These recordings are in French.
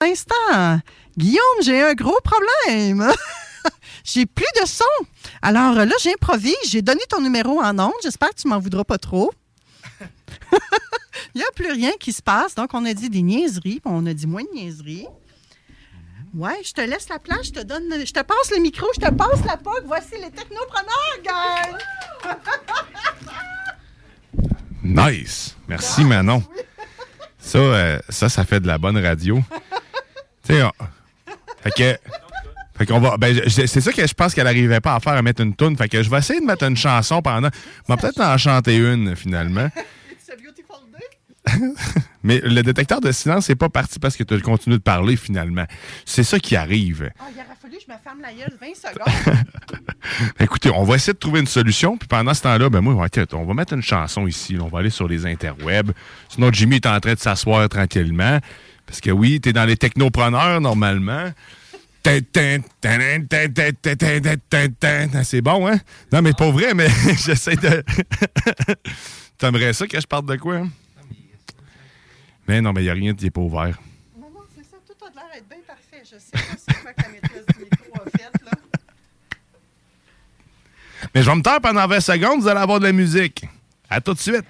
Instant. Guillaume, j'ai un gros problème. j'ai plus de son. Alors là, j'improvise. J'ai donné ton numéro en ondes. J'espère que tu m'en voudras pas trop. Il n'y a plus rien qui se passe. Donc, on a dit des niaiseries, puis on a dit moins de niaiseries. Ouais, je te laisse la place, je te donne, je te passe le micro, je te passe la POC. Voici les technopreneurs, gang! Nice! Merci, Manon. Ça, euh, ça, ça fait de la bonne radio. sais, fait que. Fait qu'on va. Ben, c'est ça que je pense qu'elle n'arrivait pas à faire, à mettre une toune. Fait que je vais essayer de mettre une chanson pendant. Je vais peut-être en chanter une, finalement. Mais le détecteur de silence n'est pas parti parce que tu as continué de parler, finalement. C'est ça qui arrive. Ah, il aurait fallu que je me ferme la gueule 20 secondes. Écoutez, on va essayer de trouver une solution. Puis pendant ce temps-là, ben moi, on va mettre une chanson ici. On va aller sur les interwebs. Sinon, Jimmy est en train de s'asseoir tranquillement. Parce que oui, tu es dans les technopreneurs normalement. C'est bon, hein? Non, mais pas vrai, mais j'essaie de. T'aimerais ça que je parle de quoi? Hein? Mais non, mais il n'y a rien qui n'est pas ouvert. Non, non, c'est ça. Tout a l'air d'être bien parfait. Je sais pas c'est quoi que la maîtresse du micro a fait, là. Mais je vais me taire pendant 20 secondes, vous allez avoir de la musique. À tout de suite.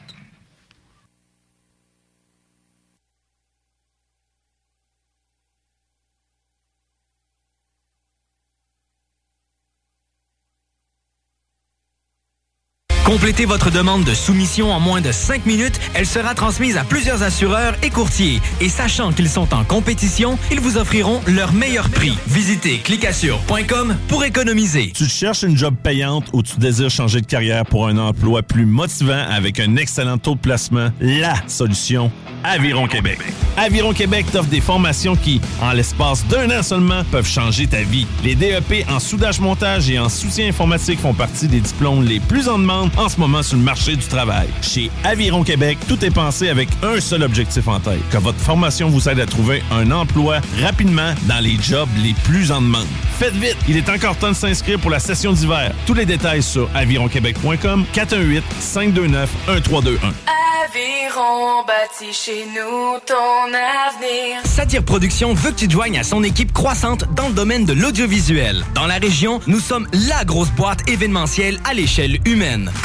Complétez votre demande de soumission en moins de 5 minutes. Elle sera transmise à plusieurs assureurs et courtiers. Et sachant qu'ils sont en compétition, ils vous offriront leur meilleur prix. Visitez clicassure.com pour économiser. Tu cherches une job payante ou tu désires changer de carrière pour un emploi plus motivant avec un excellent taux de placement? La solution, Aviron Québec. Aviron Québec t'offre des formations qui, en l'espace d'un an seulement, peuvent changer ta vie. Les DEP en soudage-montage et en soutien informatique font partie des diplômes les plus en demande en ce moment sur le marché du travail. Chez Aviron Québec, tout est pensé avec un seul objectif en tête, que votre formation vous aide à trouver un emploi rapidement dans les jobs les plus en demande. Faites vite, il est encore temps de s'inscrire pour la session d'hiver. Tous les détails sur avironquebec.com 418 529 1321. Aviron bâti chez nous ton avenir. Satire Productions veut que tu te joignes à son équipe croissante dans le domaine de l'audiovisuel. Dans la région, nous sommes la grosse boîte événementielle à l'échelle humaine.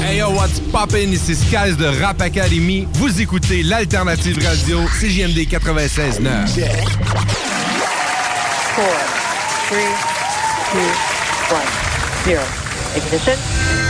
Hey yo, what's poppin'? Ici Skies de Rap Academy. Vous écoutez l'alternative radio CJMD 96.9. Four, three, two, one, zero. Ignition.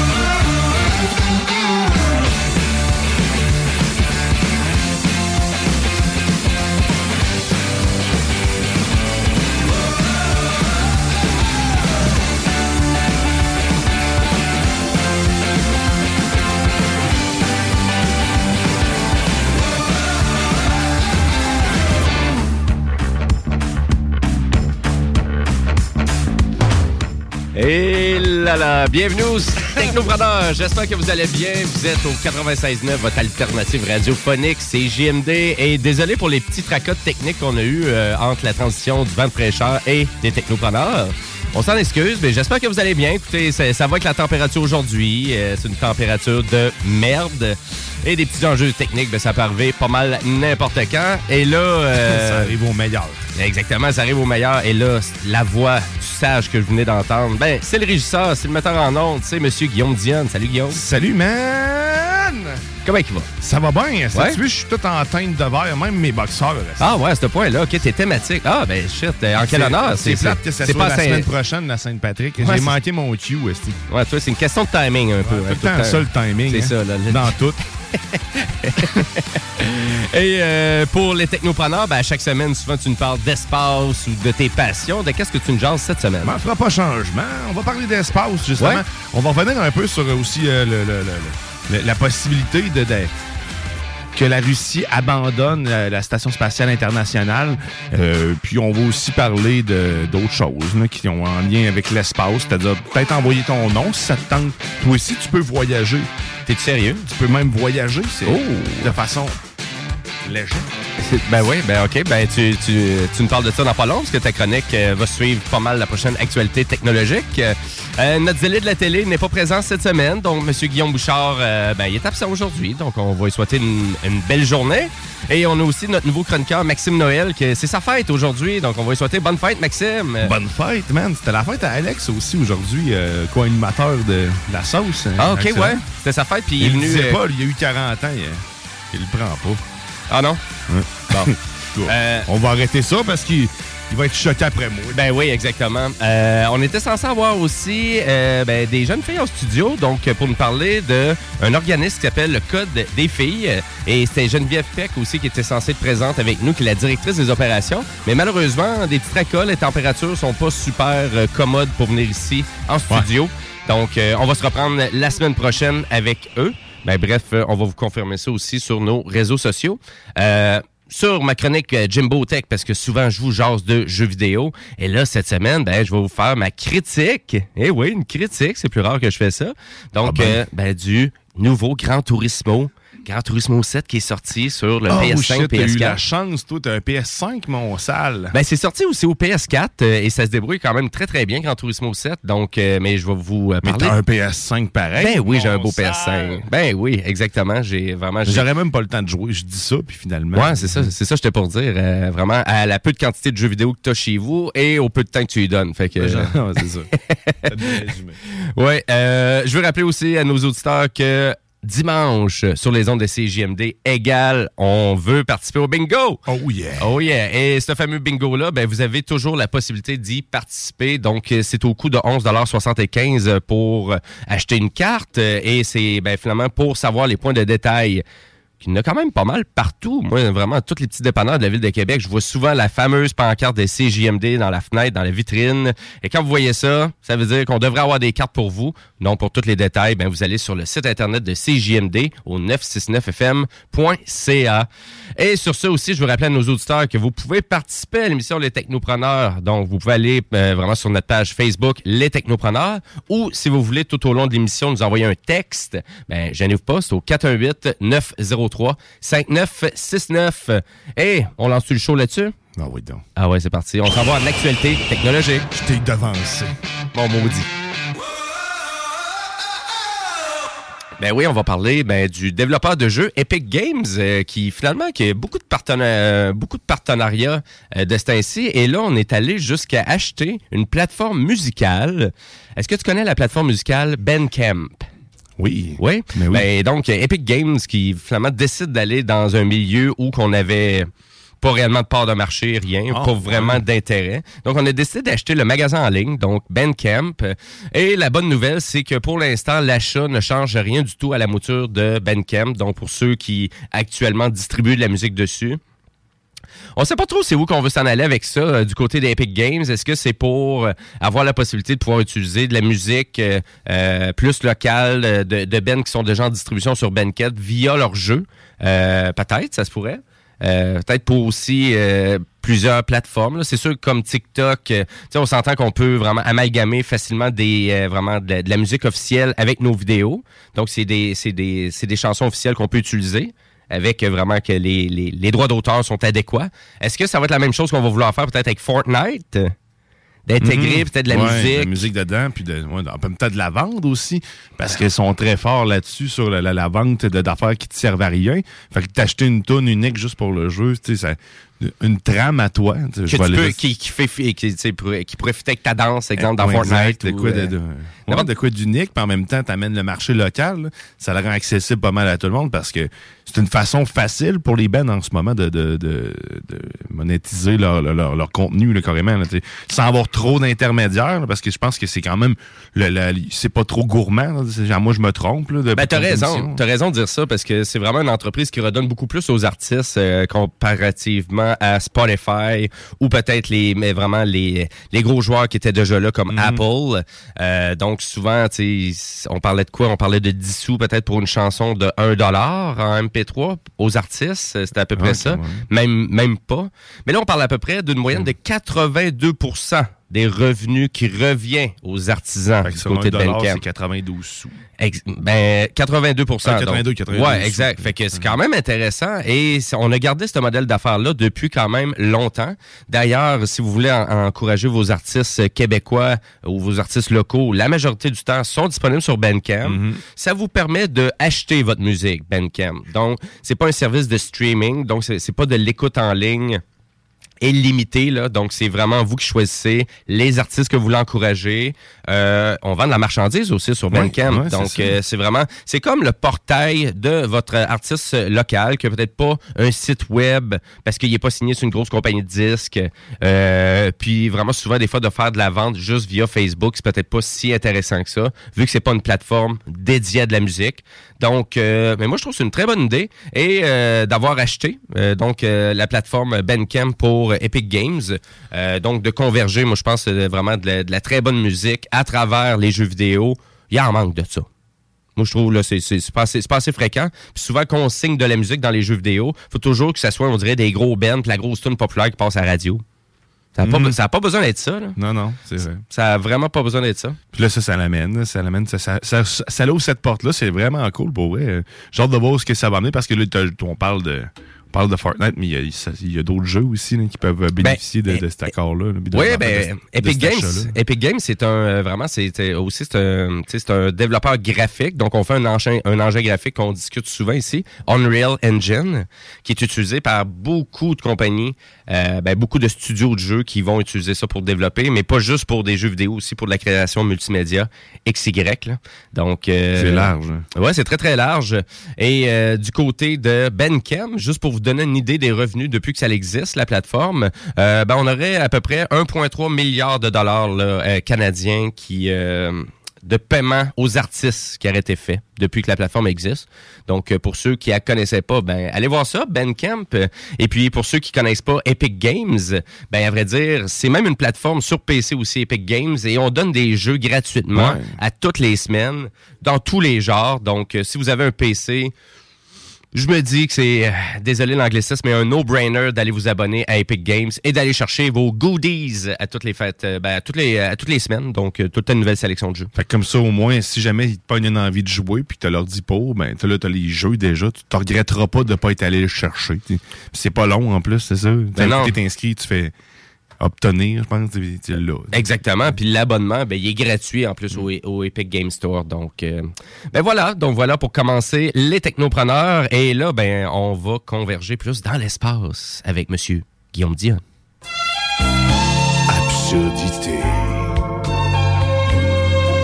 Là là, bienvenue aux Technopreneurs. J'espère que vous allez bien. Vous êtes au 96.9, votre alternative radiophonique, c'est JMD. Et désolé pour les petits tracas techniques qu'on a eu euh, entre la transition du vent de fraîcheur et des Technopreneurs. On s'en excuse, mais j'espère que vous allez bien. Écoutez, ça, ça va avec la température aujourd'hui. Euh, c'est une température de merde. Et des petits enjeux techniques, ben, ça peut arriver pas mal n'importe quand. Et là... euh, Ça arrive au meilleur. Exactement, ça arrive au meilleur. Et là, la voix du sage que je venais d'entendre, ben, c'est le régisseur, c'est le metteur en ondes, c'est Monsieur Guillaume Dionne. Salut Guillaume. Salut, man! Comment il va? Ça va bien. Ouais. Tu vois, je suis tout en teinte de verre, même mes boxeurs. Ah ouais, à ce point-là, ok, t'es thématique. Ah ben shit, euh, en quel honneur? C'est plate que ça c'est soit la Saint- semaine prochaine, la Sainte-Patrick. Ouais, J'ai manqué mon cue, esti. Ouais, toi, c'est une question de timing un peu. tout hein, le temps ça, le timing. C'est hein. ça, là, le- Dans tout. Et euh, pour les technopreneurs, ben, à chaque semaine, souvent, tu nous parles d'espace ou de tes passions. De qu'est-ce que tu nous jases cette semaine? Mais on fera pas changement. On va parler d'espace, justement. Ouais. On va revenir un peu sur euh, aussi euh, le- le- le- le- la possibilité de, de- que la Russie abandonne la Station spatiale internationale. Euh, puis on va aussi parler d'autres choses là, qui ont en lien avec l'espace. C'est-à-dire peut-être envoyer ton nom si ça te tente. Toi aussi, tu peux voyager. T'es sérieux? Tu peux même voyager. C'est Oh! de façon Ben oui, ben ok, ben tu, tu, tu nous parles de ça dans pas long, parce que ta chronique euh, va suivre pas mal la prochaine actualité technologique. Euh, euh, notre zélé de la télé n'est pas présent cette semaine, donc M. Guillaume Bouchard, euh, ben, il est absent aujourd'hui, donc on va lui souhaiter une, une belle journée. Et on a aussi notre nouveau chroniqueur, Maxime Noël, que c'est sa fête aujourd'hui, donc on va lui souhaiter bonne fête, Maxime. Bonne fête, man. C'était la fête à Alex aussi aujourd'hui, co-animateur de la sauce. hein, Ah ok, ouais, c'était sa fête, puis il, Il est venu... pas, il a eu 40 ans, il, il le prend pas. Ah non? Bon. Euh, On va arrêter ça parce qu'il il va être choqué après moi. Ben oui, exactement. Euh, on était censé avoir aussi euh, ben, des jeunes filles en studio, donc pour nous parler d'un organisme qui s'appelle le Code des filles. Et c'était Geneviève Peck aussi qui était censée être présente avec nous, qui est la directrice des opérations. Mais malheureusement, des petits tracas, les températures sont pas super commodes pour venir ici en studio. Donc, on va se reprendre la semaine prochaine avec eux. Ben, bref, euh, on va vous confirmer ça aussi sur nos réseaux sociaux. Euh, sur ma chronique euh, Jimbo Tech, parce que souvent je vous jase de jeux vidéo. Et là, cette semaine, ben, je vais vous faire ma critique. Eh oui, une critique, c'est plus rare que je fais ça. Donc, Ah ben. euh, ben, du nouveau Gran Turismo. Gran Turismo 7 qui est sorti sur le oh PS5, shit, t'as eu PS4. la chance, toi, t'as un PS5, mon sale. Ben, c'est sorti aussi au PS4 euh, et ça se débrouille quand même très très bien, Gran Turismo 7. Donc, euh, mais je vais vous euh, Mais parler. t'as un PS5 pareil. Ben oui, j'ai un beau sale. PS5. Ben oui, exactement. J'ai vraiment. J'aurais même pas le temps de jouer. Je dis ça, puis finalement. Ouais, c'est ça, c'est ça, j'étais pour dire. euh, vraiment, à la peu de quantité de jeux vidéo que tu as chez vous et au peu de temps que tu y donnes. Fait que. C'est ça. T'as. Ouais, euh, je veux rappeler aussi à nos auditeurs que dimanche, sur les ondes de CJMD égale, on veut participer au bingo. Oh yeah. Oh yeah. Et ce fameux bingo-là, ben, vous avez toujours la possibilité d'y participer. Donc, c'est au coût de 11,75 pour acheter une carte. Et c'est ben, finalement pour savoir les points de détail. Il y en a quand même pas mal partout. Moi, vraiment, tous les petits dépanneurs de la ville de Québec, je vois souvent la fameuse pancarte de CJMD dans la fenêtre, dans la vitrine. Et quand vous voyez ça, ça veut dire qu'on devrait avoir des cartes pour vous. Non, pour tous les détails, ben, vous allez sur le site internet de CJMD au 969fm.ca. Et sur ça aussi, je veux rappeler à nos auditeurs que vous pouvez participer à l'émission Les Technopreneurs. Donc, vous pouvez aller euh, vraiment sur notre page Facebook Les Technopreneurs ou si vous voulez tout au long de l'émission nous envoyer un texte, ben, gênez-vous pas, c'est au 418-903-5969. Et on lance le show là-dessus? Ah oui, donc. Ah ouais, c'est parti. On s'en va en actualité technologique. Je t'ai devancé. Bon maudit. Ben oui, on va parler ben, du développeur de jeux Epic Games euh, qui finalement qui a beaucoup de, partena- euh, beaucoup de partenariats euh, de ce temps-ci. Et là, on est allé jusqu'à acheter une plateforme musicale. Est-ce que tu connais la plateforme musicale Bandcamp? Oui. Oui. Mais oui. Ben, donc, Epic Games qui finalement décide d'aller dans un milieu où qu'on avait pas réellement de part de marché, rien, Ah, pas vraiment d'intérêt. Donc, on a décidé d'acheter le magasin en ligne, donc Bandcamp. Et la bonne nouvelle, c'est que pour l'instant, l'achat ne change rien du tout à la mouture de Bandcamp. Donc, pour ceux qui actuellement distribuent de la musique dessus. On sait pas trop c'est où qu'on veut s'en aller avec ça euh, du côté d'Epic Games. Est-ce que c'est pour euh, avoir la possibilité de pouvoir utiliser de la musique euh, plus locale de, de bands qui sont déjà en distribution sur Bandcamp via leur jeu? Peut-être, ça se pourrait. Peut-être pour aussi plusieurs plateformes. C'est sûr que comme TikTok, on s'entend qu'on peut vraiment amalgamer facilement des vraiment de la, de la musique officielle avec nos vidéos. Donc des c'est des c'est des chansons officielles qu'on peut utiliser avec vraiment que les, les, les droits d'auteur sont adéquats. Est-ce que ça va être la même chose qu'on va vouloir faire peut-être avec Fortnite? D'intégrer Mhm. peut-être de la Ouais, musique? de la musique dedans, puis de, ouais, en même temps de la vente aussi, parce qu'ils sont très forts là-dessus sur la, la- la vente d'affaires qui te servent à rien. Fait que t'acheter une tonne unique juste pour le jeu, tu sais, ça- une trame à toi. tu que je peux, qui, qui fait qui, fitter avec ta danse, exemple, dans Ouais, Fortnite. exact, de ou, quoi euh, de- quoi d'unique, puis en même temps, tu amènes le marché local. là. Ça le rend accessible pas mal à tout le monde parce que c'est une façon facile pour les bands en ce moment de, de, de, de monétiser leur, leur, leur contenu là, carrément. là, sans avoir trop d'intermédiaires, parce que je pense que c'est quand même c'est pas trop gourmand. genre, moi, je me trompe. Là, de Ben, t'as raison. T'as raison de dire ça parce que c'est vraiment une entreprise qui redonne beaucoup plus aux artistes euh, comparativement à Spotify ou peut-être les, mais vraiment les, les gros joueurs qui étaient déjà là comme Apple. Euh, donc, souvent, on parlait de quoi? On parlait de 10 sous peut-être pour une chanson de 1 dollar en MP3 aux artistes. C'était à peu près Ouais, ça. même. Même, même pas. Mais là, on parle à peu près d'une moyenne de 82 des revenus qui revient aux artisans du côté de c'est 92 sous. Ex- ben, 82 Ah, 82, donc. 92 Ouais, exact. Fait que c'est quand même intéressant et on a gardé ce modèle d'affaires-là depuis quand même longtemps. D'ailleurs, si vous voulez en- encourager vos artistes québécois ou vos artistes locaux, la majorité du temps sont disponibles sur Bandcamp. Mm-hmm. Ça vous permet de acheter votre musique, Bandcamp. Donc, c'est pas un service de streaming, donc c'est pas de l'écoute en ligne est limité, là. Donc, c'est vraiment vous qui choisissez les artistes que vous voulez encourager. Euh, on vend de la marchandise aussi sur Bandcamp. Donc, euh, c'est vraiment, c'est comme le portail de votre artiste local qui a peut-être pas un site web parce qu'il n'est pas signé sur une grosse compagnie de disques. Euh, puis, vraiment, souvent, des fois, de faire de la vente juste via Facebook, c'est peut-être pas si intéressant que ça, vu que c'est pas une plateforme dédiée à de la musique. Donc, euh, mais moi, je trouve que c'est une très bonne idée. Et euh, d'avoir acheté euh, donc la plateforme Bandcamp pour Epic Games. Donc, de converger, moi, je pense vraiment de la, très bonne musique à travers les jeux vidéo. Il y en manque de ça. Moi, je trouve là, c'est c'est pas assez fréquent. Puis souvent, quand on signe de la musique dans les jeux vidéo, faut toujours que ça soit, on dirait, des gros bands, puis la grosse tune populaire qui passe à la radio. Ça n'a pas, a pas besoin d'être ça. Là. Non, non, c'est vrai. Ça a vraiment pas besoin d'être ça. Puis là, ça, ça l'amène. Ça l'amène. Ça, ça, ça, ça ouvre cette porte-là. C'est vraiment cool pour vrai. J'ai hâte de voir ce que ça va amener parce que là, on parle de. On parle de Fortnite, mais il y a, d'autres jeux aussi là, qui peuvent euh, bénéficier de, de cet accord-là. Oui, ben, de- Epic Games. Epic Games, c'est un euh, vraiment, c'est aussi c'est un, développeur graphique. Donc, on fait un engin, un engin graphique qu'on discute souvent ici, Unreal Engine, qui est utilisé par beaucoup de compagnies, euh, ben, beaucoup de studios de jeux qui vont utiliser ça pour développer, mais pas juste pour des jeux vidéo, aussi pour de la création multimédia XY. Là. Donc, euh, C'est large. hein. Ouais, c'est très très large. Et euh, du côté de Bandcamp, juste pour vous donner une idée des revenus depuis que ça existe, la plateforme, euh, ben, on aurait à peu près 1,3 milliard de dollars là, euh, canadiens qui euh, de paiement aux artistes qui auraient été fait depuis que la plateforme existe. Donc, pour ceux qui la connaissaient pas, ben, allez voir ça, Bandcamp. Euh, Et puis, pour ceux qui connaissent pas Epic Games, ben, à vrai dire, c'est même une plateforme sur PC aussi, Epic Games, et on donne des jeux gratuitement Ouais. à toutes les semaines, dans tous les genres. Donc, si vous avez un PC, je me dis que c'est, euh, désolé l'anglicisme, mais un no-brainer d'aller vous abonner à Epic Games et d'aller chercher vos goodies à toutes les fêtes, euh, ben, à toutes les, à toutes les semaines. Donc, euh, toute une nouvelle sélection de jeux. Fait que comme ça, au moins, si jamais ils te pognent une envie de jouer puis tu leur dis pas, ben t'as là, t'as les jeux déjà, tu te regretteras pas de pas être allé le chercher. Puis c'est pas long en plus, c'est ça. Ben t'es inscrit, tu fais obtenir, je pense, tu l'as. Exactement. Puis l'abonnement, ben, il est gratuit en plus au, au Epic Game Store. Donc, euh, ben voilà. Donc voilà pour commencer les technopreneurs. Et là, ben, on va converger plus dans l'espace avec Monsieur Guillaume Dion. Absurdité.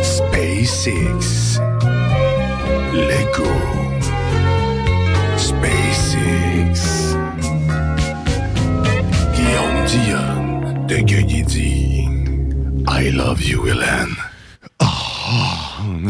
SpaceX. Lego. SpaceX. Guillaume Dion Take. I love you, Ellen. Oh.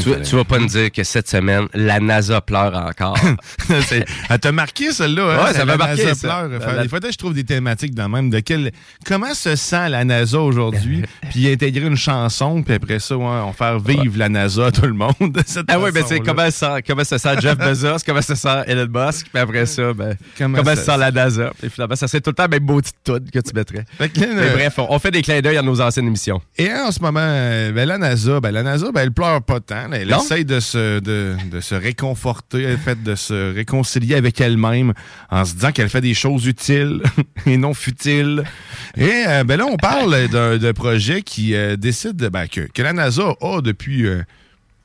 Tu, tu vas pas me dire que cette semaine, la NASA pleure encore. C'est- Elle t'a marqué, celle-là. Hein? Ouais, ça m'a marqué, NASA ça. pleure. La- la- Des fois, je trouve des thématiques dans le même. De quel... Comment se sent la NASA aujourd'hui? puis intégrer une chanson, puis après ça, ouais, on faire vivre la NASA à tout le monde. cette Ah oui, mais c'est façon-là. comment, ça- comment se sent Jeff Bezos, comment se sent Elon Musk, puis après ça, ben, Comment comment, ça- se sent la NASA. Finalement, ça serait tout le temps même maudite toune que tu mettrais. Fait que Mais bref, on, on fait des clins d'œil à nos anciennes émissions. Et en ce moment, euh, ben, la NASA, ben, la NASA, ben, elle pleure pas Elle Non? essaye de se, de, de se réconforter, elle fait de se réconcilier avec elle-même en se disant qu'elle fait des choses utiles et non futiles. Et euh, ben là, on parle d'un d'un projet qui euh, décide ben, que, que la NASA a depuis euh,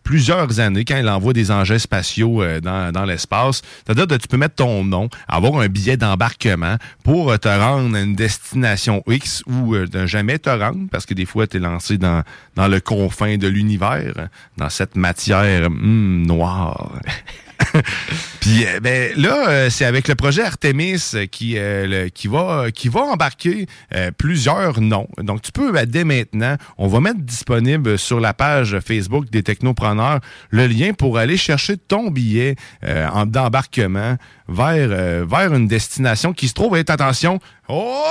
plusieurs années quand elle envoie des engins spatiaux euh, dans, dans l'espace. C'est-à-dire que tu peux mettre ton nom, avoir un billet d'embarquement pour euh, te rendre à une destination X ou euh, de jamais te rendre parce que des fois, tu es lancé dans, dans le confin de l'univers, dans cette matière hum, noire. Puis euh, ben, là, euh, c'est avec le projet Artemis qui, euh, le- qui, va, qui va embarquer plusieurs noms. Donc, tu peux, ben, dès maintenant, on va mettre disponible sur la page Facebook des technopreneurs le lien pour aller chercher ton billet en- d'embarquement vers, vers une destination qui se trouve, être attention, oh,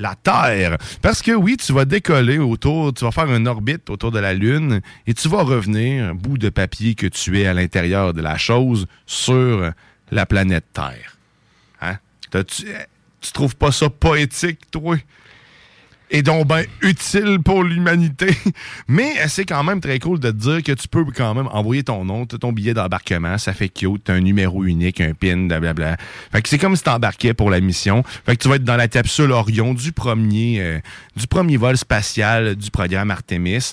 la Terre. Parce que oui, tu vas décoller autour, tu vas faire une orbite autour de la Lune et tu vas revenir, bout de papier que tu es à l'intérieur de la chose, sur la planète Terre. Hein? T'as-tu- eh, tu trouves pas ça poétique, toi? Et donc, ben, utile pour l'humanité. Mais euh, c'est quand même très cool de te dire que tu peux quand même envoyer ton nom, ton billet d'embarquement, ça fait cute, t'as un numéro unique, un pin, blablabla. Fait que c'est comme si t'embarquais pour la mission. Fait que tu vas être dans la capsule Orion du premier, euh, du premier vol spatial du programme Artemis.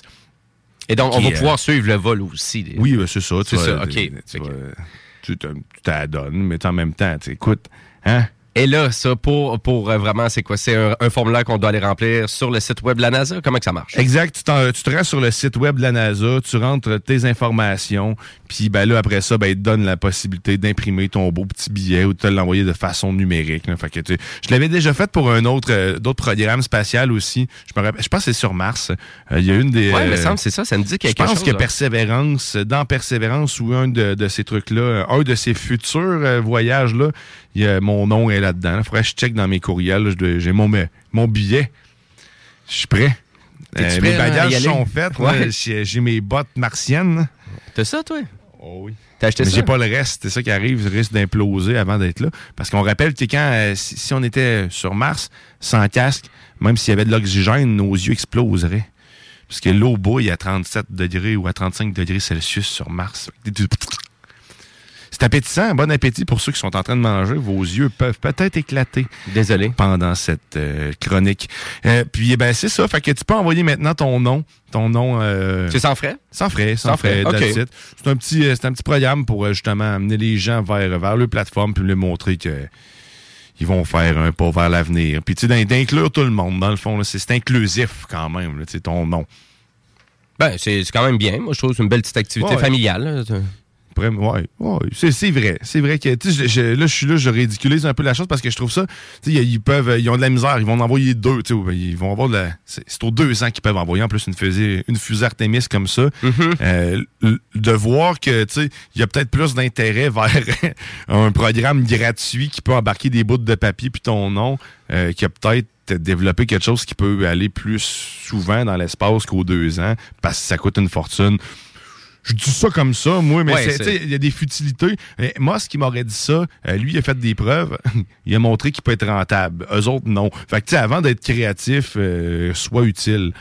Et donc, on va euh, pouvoir suivre le vol aussi. des- Oui, c'est ça. C'est ça, OK. Tu, t'adonnes, mais en même temps, tu écoutes, hein? Et là, ça, pour, pour euh, vraiment, c'est quoi? C'est un, formulaire qu'on doit aller remplir sur le site web de la NASA? Comment que ça marche? Exact. Tu, tu te rends sur le site web de la NASA, tu rentres tes informations, puis ben là, après ça, ben, il te donne la possibilité d'imprimer ton beau petit billet ou de te l'envoyer de façon numérique. là. Fait que, tu- je l'avais déjà fait pour un autre, euh, d'autres programmes spatial aussi. Je, me rappelle, je pense que c'est sur Mars. Euh, Il y a une des. Ouais, il me euh, semble, c'est ça, ça me dit je quelque pense chose. que là. Persévérance, dans Persévérance ou un de, de ces trucs-là, un de ces futurs euh, voyages-là, y a- mon nom est là-dedans. Il faudrait que je check dans mes courriels. Je J'ai mon, mon billet. Je suis prêt. Euh, mes bagages sont faits. Ouais. j'ai mes bottes martiennes. T'as ça, toi? Oh oui. T'as acheté Mais ça? j'ai pas le reste. C'est ça qui arrive. Je risque d'imploser avant d'être là. Parce qu'on rappelle que quand, euh, si, si on était sur Mars, sans casque, même s'il y avait de l'oxygène, nos yeux exploseraient. Parce que l'eau bouille à 37 degrés ou à 35 degrés Celsius sur Mars. C'est appétissant. Bon appétit pour ceux qui sont en train de manger. Vos yeux peuvent peut-être éclater. Désolé. Pendant cette euh, chronique. Euh, puis, eh ben, c'est ça. Fait que tu peux envoyer maintenant ton nom. Ton nom. euh, C'est sans frais? sans frais, sans, Sans frais. frais. C'est un petit, c'est un petit programme pour justement amener les gens vers vers leur plateforme puis leur montrer que ils vont faire un pas vers l'avenir. Puis tu sais d'in- d'inclure tout le monde dans le fond, c'est inclusif quand même, là, tu sais, ton nom. Ben, c'est c'est quand même bien. Moi, je trouve que c'est une belle petite activité Ouais. familiale. Après, ouais, ouais, c'est, vrai. C'est vrai que, je- je- là, je suis là, je ridiculise un peu la chose parce que je trouve ça, ils peuvent, ils ont de la misère, ils vont en envoyer deux, ils vont avoir de la, c'est, aux deux ans qu'ils peuvent envoyer en plus une fusée, une fusée Artemis comme ça. Euh, l- de voir que, tu sais, il y a peut-être plus d'intérêt vers un programme gratuit qui peut embarquer des bouts de papier puis ton nom, euh, qui a peut-être développé quelque chose qui peut aller plus souvent dans l'espace qu'aux deux ans parce que ça coûte une fortune. Je dis ça comme ça, moi, mais Ouais, il y a des futilités. Mais moi, ce qui m'aurait dit ça, euh, lui, il a fait des preuves. il a montré qu'il peut être rentable. Eux autres, non. Fait que, tu sais, avant d'être créatif, euh, soit utile.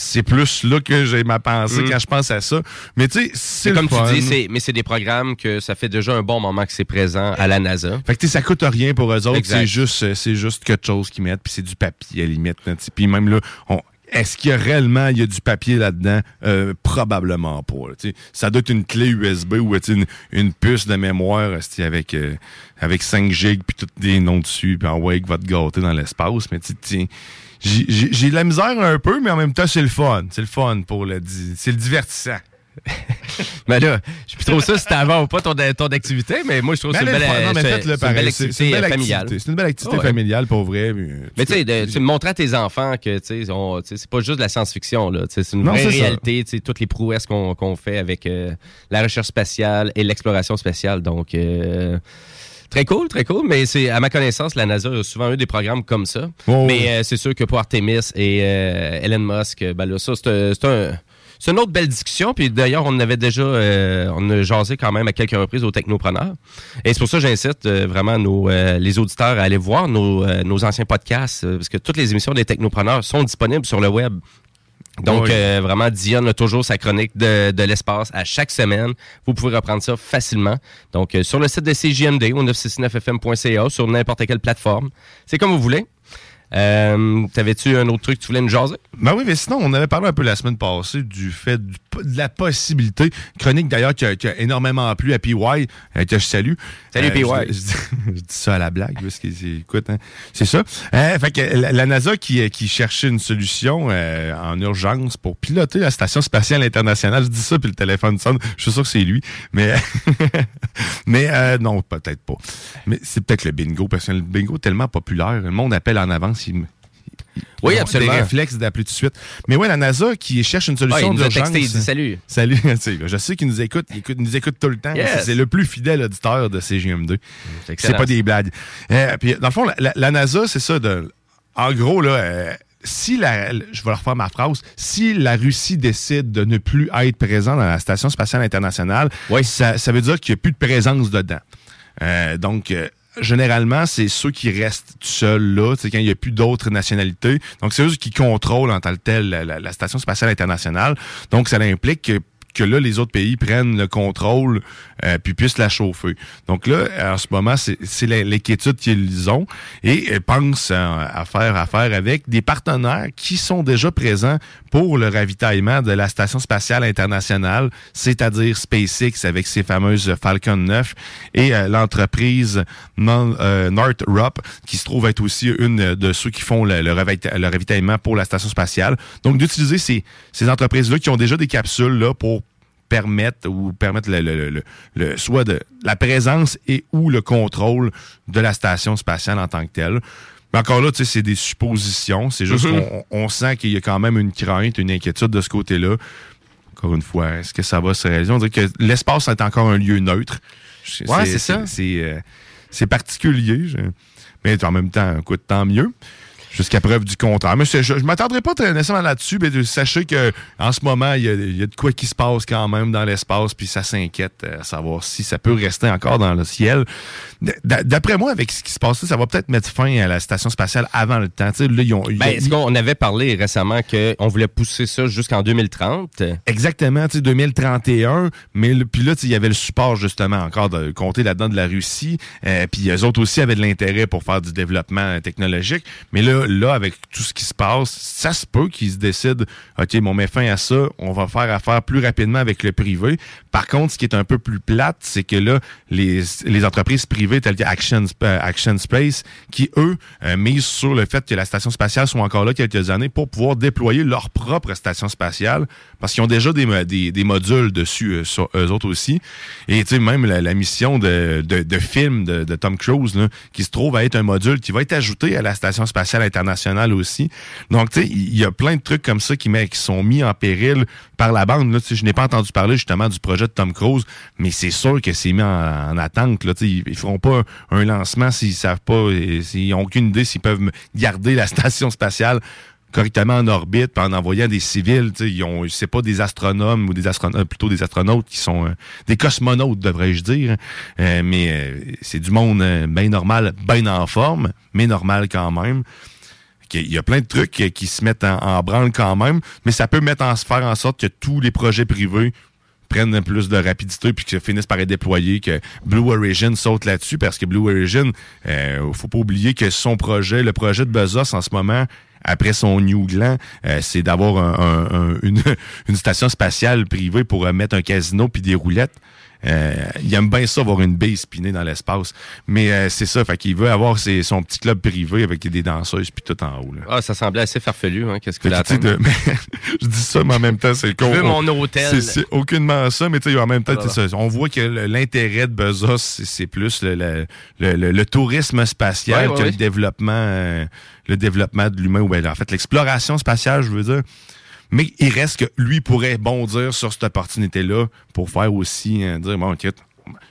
C'est plus là que j'ai ma pensée Mm. quand je pense à ça. Mais tu sais, c'est comme fun. tu dis, mais c'est des programmes que ça fait déjà un bon moment que c'est présent à la NASA. Fait que tu sais, ça coûte rien pour eux autres. C'est juste, euh, c'est juste quelque chose qu'ils mettent, puis c'est du papier à la limite. Puis même là, on- est-ce qu'il y a réellement il y a du papier là-dedans? Euh, probablement pas. là, tu sais. ça doit être une clé USB ou une, une puce de mémoire avec, euh, avec 5 gigs puis tous des noms dessus, puis en wake va te gâter dans l'espace. Mais sais, j'ai- de la misère un peu, mais en même temps, c'est le fun. C'est le fun pour le... C'est le divertissant. Mais là, je plus trop ça si c'était avant ou pas ton, ton activité, mais moi, je trouve que c'est une belle, activité familiale. C'est une belle activité Ouais. familiale, pour vrai. mais, tu sais, montrer à tes enfants que c'est pas juste de la science-fiction, C'est une Non, vraie réalité, toutes les prouesses qu'on fait avec euh, la recherche spatiale et l'exploration spatiale. Donc, euh, très cool, très cool. Mais c'est à ma connaissance, la NASA a souvent eu des programmes comme ça. Oh, mais euh, c'est sûr que pour Artemis et Elon Musk, ben là, ça, c'est un- c'est un. C'est une autre belle discussion. Puis d'ailleurs, on avait déjà, euh, on a jasé quand même à quelques reprises aux technopreneurs. Et c'est pour ça que j'incite euh, vraiment nos, euh, les auditeurs à aller voir nos, euh, nos anciens podcasts, parce que toutes les émissions des technopreneurs sont disponibles sur le web. Donc, Oui. euh, vraiment, Dion a toujours sa chronique de, de l'espace à chaque semaine. Vous pouvez reprendre ça facilement. Donc, euh, sur le site de CJMD au 969fm.ca, sur n'importe quelle plateforme. C'est comme vous voulez. Euh, T'avais-tu un autre truc que tu voulais nous jaser? Ben oui, mais sinon, on avait parlé un peu la semaine passée du fait du- de la possibilité. Chronique d'ailleurs qui a, qui a énormément plu à PY, euh, que je salue. Salut, Euh, PY. Je, je dis- je dis ça à la blague, parce que c'est, écoute, hein, c'est ça. Euh, fait que la, la NASA qui, qui cherchait une solution euh, en urgence pour piloter la station spatiale internationale. Je dis ça, puis le téléphone sonne. Je suis sûr que c'est lui. Mais, mais euh, non, peut-être pas. Mais c'est peut-être le bingo, parce que le bingo est tellement populaire. Le monde appelle en avance. Oui, ils absolument. Des réflexes d'appeler tout de suite. Mais ouais, la NASA qui cherche une Ah, solution a d'urgence. texté, il dit salut. Salut. Je sais qu'il nous écoute. Il, écoute- il nous écoute tout le temps. Yes. C'est le plus fidèle auditeur de CGM2. C'est pas des blagues. Euh, puis, dans le fond, la, NASA, c'est ça. De, en gros, là, euh, si la, je vais refaire ma phrase, si la Russie décide de ne plus être présent dans la Station spatiale internationale, ça, ça veut dire qu'il n'y a plus de présence dedans. Euh, donc, généralement, c'est ceux qui restent seuls là, sais, quand il n'y a plus d'autres nationalités. Donc, c'est eux qui contrôlent en tant que tel la, la- la Station spatiale internationale. Donc, ça implique que que là, les autres pays prennent le contrôle euh, puis puissent la chauffer. Donc là, en ce moment, c'est l'inquiétude qu'ils ont et ils pensent euh, à faire affaire avec des partenaires qui sont déjà présents pour le ravitaillement de la Station spatiale internationale, c'est-à-dire SpaceX avec ses fameuses Falcon 9 et euh, l'entreprise euh, Northrop qui se trouve être aussi une de ceux qui font le, le ravitaillement pour la Station spatiale. Donc d'utiliser ces, ces entreprises-là qui ont déjà des capsules là pour permettre ou permettre le, le- le- le- le- soit de la présence et ou le contrôle de la station spatiale en tant que telle. Mais encore là, tu sais, c'est des suppositions. C'est juste Mhm. qu'on on sent qu'il y a quand même une crainte, une inquiétude de ce côté-là. Encore une fois, est-ce que ça va se réaliser? On dirait que l'espace est encore un lieu neutre. Ouais, c'est ça. C'est euh, c'est particulier. je- Mais en même temps, écoute, tant mieux. Jusqu'à preuve du contraire. Mais je, je, je m'attendrai pas très nécessairement là-dessus, mais sachez que en ce moment, il y, a, il y a de quoi qui se passe quand même dans l'espace, puis ça s'inquiète euh, à savoir si ça peut rester encore dans le ciel. D'après moi, avec ce qui se passe là, ça va peut-être mettre fin à la station spatiale avant le temps. Tu sais, là, ils ont- ils Ben, ont- qu'on avait parlé récemment qu'on voulait pousser ça jusqu'en 2030. Exactement, tu sais, 2031. Mais le- puis là, il y avait le support justement encore de compter là-dedans de la Russie. Euh, puis eux autres aussi avaient de l'intérêt pour faire du développement euh, technologique. Mais là, là, avec tout ce qui se passe, ça se peut qu'ils se décident, OK, bon, on met fin à ça, on va faire affaire plus rapidement avec le privé. Par contre, ce qui est un peu plus plate, c'est que là, les, les entreprises privées telles que Action, euh, Action Space, qui, eux, euh, misent sur le fait que la station spatiale soit encore là quelques années pour pouvoir déployer leur propre station spatiale, parce qu'ils ont déjà des, des, des modules dessus euh, sur eux autres aussi. Et tu sais, même la, mission de, de, de film de, de Tom Cruise, là, qui se trouve à être un module qui va être ajouté à la station spatiale internationale aussi. Donc, tu sais, il y a plein de trucs comme ça qui, qui sont mis en péril par la bande. Là, je n'ai pas entendu parler justement du projet de Tom Cruise, mais c'est sûr que c'est mis en, en attente. Là, ils, ils feront pas un lancement s'ils savent pas, s'ils n'ont aucune idée s'ils peuvent garder la station spatiale correctement en orbite, en envoyant des civils, ils ont, c'est pas des astronomes ou des astronautes, plutôt des astronautes qui sont euh, des cosmonautes, devrais-je dire, Euh, mais euh, c'est du monde euh, bien normal, bien en forme, mais normal quand même. Il y a plein de trucs qui se mettent en, branle quand même, mais ça peut mettre en, faire en sorte que tous les projets privés prennent plus de rapidité puis que finissent par être déployés, que Blue Origin saute là-dessus parce que Blue Origin, euh, faut pas oublier que son projet, le projet de Bezos en ce moment, après son New Gland, euh, c'est d'avoir un- un- un- une, une station spatiale privée pour euh, mettre un casino puis des roulettes. Euh, il aime bien ça, avoir une baie spinée dans l'espace. Mais euh, c'est ça, fait qu'il veut avoir ses- son petit club privé avec des danseuses puis tout en haut. Là. Ah, ça semblait assez farfelu, hein, qu'est-ce que tu sais, de- je dis ça, mais en même temps, c'est con. veux mon hôtel. C'est- C'est aucunement ça, mais tu sais, en même temps, Ah, ça, on voit que l'intérêt de Bezos, c'est- plus le, le, le- tourisme spatial Ouais, ouais, que ouais. le développement, euh, le développement de l'humain, ou ben, en fait, l'exploration spatiale, je veux dire. Mais il reste que lui pourrait bondir sur cette opportunité-là pour faire aussi, euh, dire, bon, écoute,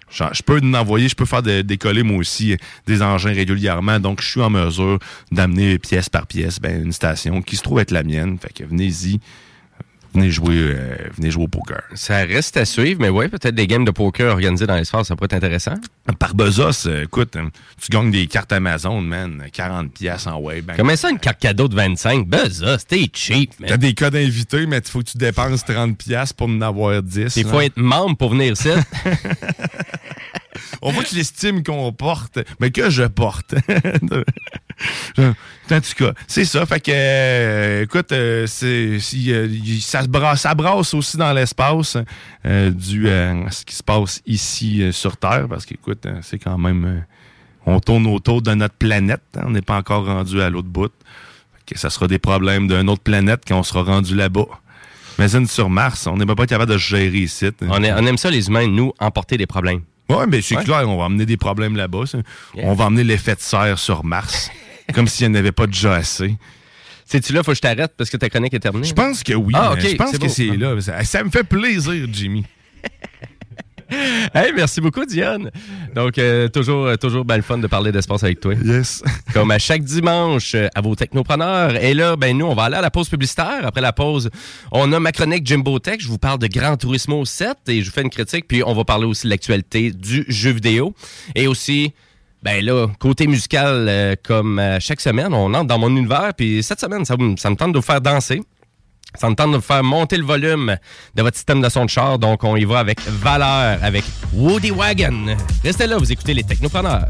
je peux en envoyer, je peux faire décoller moi aussi des engins régulièrement, donc je suis en mesure d'amener pièce par pièce ben, une station qui se trouve être la mienne. Fait que venez-y, venez jouer, euh, venez jouer au poker. Ça reste à suivre, mais ouais, peut-être des games de poker organisés dans l'espace, ça pourrait être intéressant. Par Bezos, euh, écoute, euh, tu gagnes des cartes Amazon, man, 40 pièces en web. Comment ça, une carte cadeau de 25? Buzz, t'es cheap, man. T'as des codes invités, mais il faut que tu dépenses 30 pièces pour en avoir 10. Il faut être membre pour venir ici. On voit que l'estime qu'on porte, mais que je porte. en tout cas, c'est ça. Fait que, euh, écoute, euh, euh, ça, se brasse, aussi dans l'espace dû à ce qui se passe ici sur Terre, parce qu'écoute, c'est quand même... on tourne autour de notre planète. hein, on n'est pas encore rendu à l'autre bout. Fait que ça sera des problèmes d'une autre planète quand on sera rendu là-bas. Imagine sur Mars, on n'est même pas capable de gérer ici. est- on aime ça, les humains, nous, emporter des problèmes. Oui, mais c'est Ouais. clair, on va amener des problèmes là-bas. Yeah. On va amener l'effet de serre sur Mars, comme s'il n'y en avait pas déjà assez. C'est-tu là, faut que je t'arrête parce que ta chronique est terminée? Je pense que oui. Ah, je pense c'est que c'est là. Ça, ça me fait plaisir, Jimmy. Hey, merci beaucoup, Diane. Donc, euh, toujours, euh, toujours bien le fun de parler d'espace avec toi. Yes. Comme à chaque dimanche, euh, à vos technopreneurs. Et là, ben nous, on va aller à la pause publicitaire. Après la pause, on a ma chronique Jimbo Tech. Je vous parle de Gran Turismo 7 et je vous fais une critique. Puis, on va parler aussi de l'actualité du jeu vidéo. Et aussi, ben là, côté musical, euh, comme euh, chaque semaine, on entre dans mon univers. Puis cette semaine, ça me tente de vous faire danser. Ça me tente de vous faire monter le volume de votre système de son de char. Donc, on y va avec valeur, avec Woody Wagon. Restez là, vous écoutez les technopreneurs.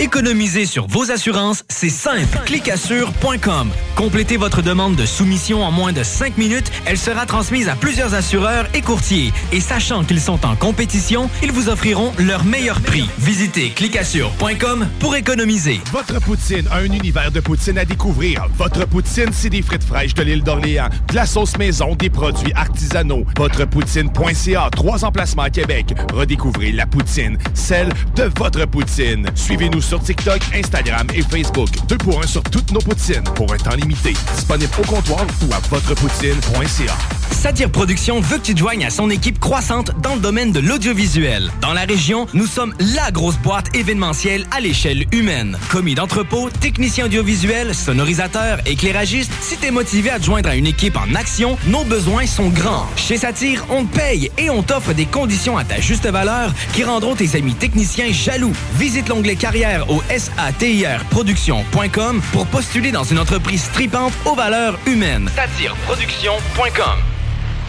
Économiser sur vos assurances, c'est simple. Clicassure.com. Complétez votre demande de soumission en moins de 5 minutes. Elle sera transmise à plusieurs assureurs et courtiers. Et sachant qu'ils sont en compétition, ils vous offriront leur meilleur prix. Visitez clicassure.com pour économiser. Votre poutine, un univers de poutine à découvrir. Votre poutine, c'est des frites fraîches de l'île d'Orléans, de la sauce maison, des produits artisanaux. Votrepoutine.ca, trois emplacements à Québec. Redécouvrez la poutine, celle de votre poutine. Suivez-nous sur TikTok, Instagram et Facebook. Deux pour un sur toutes nos poutines pour un temps limité. Disponible au comptoir ou à votrepoutine.ca. Satire Productions veut que tu te joignes à son équipe croissante dans le domaine de l'audiovisuel. Dans la région, nous sommes la grosse boîte événementielle à l'échelle humaine. Commis d'entrepôt, technicien audiovisuel, sonorisateur, éclairagiste, si t'es motivé à te joindre à une équipe en action, nos besoins sont grands. Chez Satire, on te paye et on t'offre des conditions à ta juste valeur qui rendront tes amis techniciens jaloux. Visite l'onglet carrière au satirproduction.com pour postuler dans une entreprise tripante aux valeurs humaines. Satireproduction.com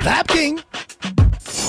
Vapking!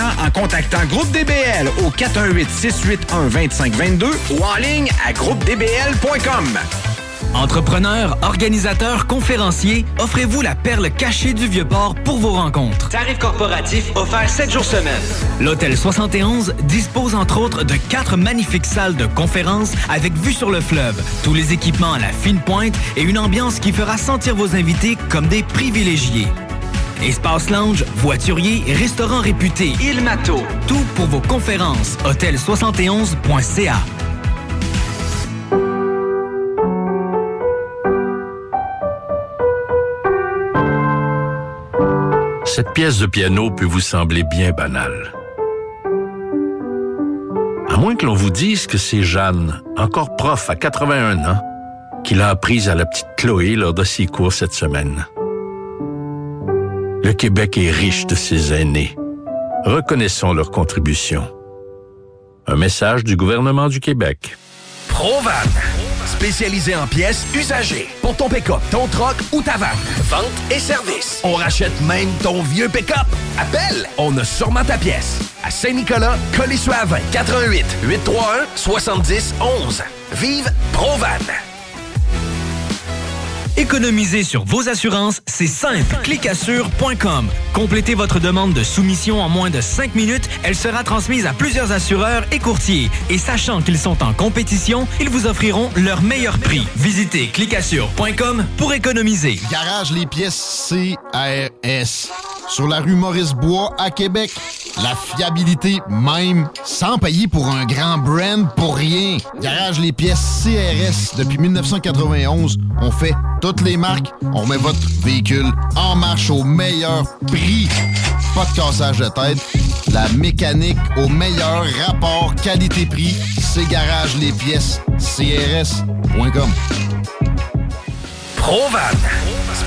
en contactant Groupe DBL au 418-681-2522 ou en ligne à groupedbl.com. Entrepreneurs, organisateurs, conférenciers, offrez-vous la perle cachée du Vieux-Port pour vos rencontres. Tarif corporatif offert 7 jours semaine. L'Hôtel 71 dispose entre autres de quatre magnifiques salles de conférences avec vue sur le fleuve, tous les équipements à la fine pointe et une ambiance qui fera sentir vos invités comme des privilégiés. Espace lounge, voiturier, restaurant réputé, Il Mato. Tout pour vos conférences. Hôtel71.ca. Cette pièce de piano peut vous sembler bien banale. À moins que l'on vous dise que c'est Jeanne, encore prof à 81 ans, qui l'a apprise à la petite Chloé lors de ses cours cette semaine. Le Québec est riche de ses aînés. Reconnaissons leur contribution. Un message du gouvernement du Québec. Provan. Spécialisé en pièces usagées. Pour ton pick-up, ton troc ou ta vanne. Vente et service. On rachète même ton vieux pick-up. Appelle, on a sûrement ta pièce. À Saint-Nicolas, Colissois-20, 88 831 70 11. Vive Provan. Économiser sur vos assurances, c'est simple. Clicassure.com. Complétez votre demande de soumission en moins de 5 minutes. Elle sera transmise à plusieurs assureurs et courtiers. Et sachant qu'ils sont en compétition, ils vous offriront leur meilleur prix. Visitez clicassure.com pour économiser. Garage les pièces CRS. Sur la rue Maurice-Bois à Québec. La fiabilité même, sans payer pour un grand brand pour rien. Garage les pièces CRS. Depuis 1991, on fait toutes les marques. On met votre véhicule en marche au meilleur prix. Pas de cassage de tête. La mécanique au meilleur rapport qualité-prix. C'est Garage les pièces CRS.com. Provan.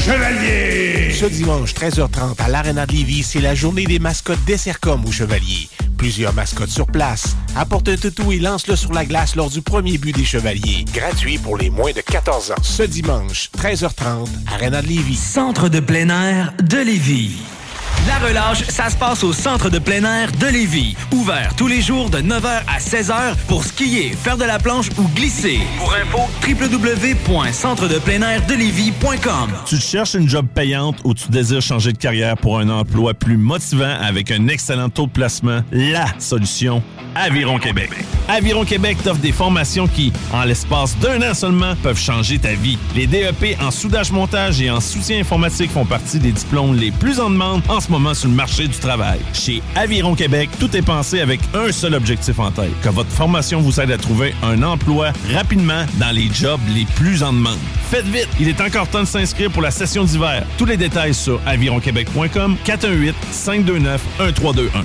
Chevalier! Ce dimanche, 13h30, à l'Arena de Lévis, c'est la journée des mascottes des Sercom au Chevalier. Plusieurs mascottes sur place. Apporte un toutou et lance-le sur la glace lors du premier but des Chevaliers. Gratuit pour les moins de 14 ans. Ce dimanche, 13h30, Arena de Lévis. Centre de plein air de Lévis. La relâche, ça se passe au centre de plein air de Lévis. Ouvert tous les jours de 9h à 16h pour skier, faire de la planche ou glisser. Pour info, www.centredepleinairdelévis.com Tu cherches une job payante ou tu désires changer de carrière pour un emploi plus motivant avec un excellent taux de placement? La solution, Aviron Québec. Aviron Québec t'offre des formations qui, en l'espace d'un an seulement, peuvent changer ta vie. Les DEP en soudage-montage et en soutien informatique font partie des diplômes les plus en demande ce moment sur le marché du travail. Chez Aviron Québec, tout est pensé avec un seul objectif en tête, que votre formation vous aide à trouver un emploi rapidement dans les jobs les plus en demande. Faites vite, il est encore temps de s'inscrire pour la session d'hiver. Tous les détails sur avironquebec.com 418 529 1321.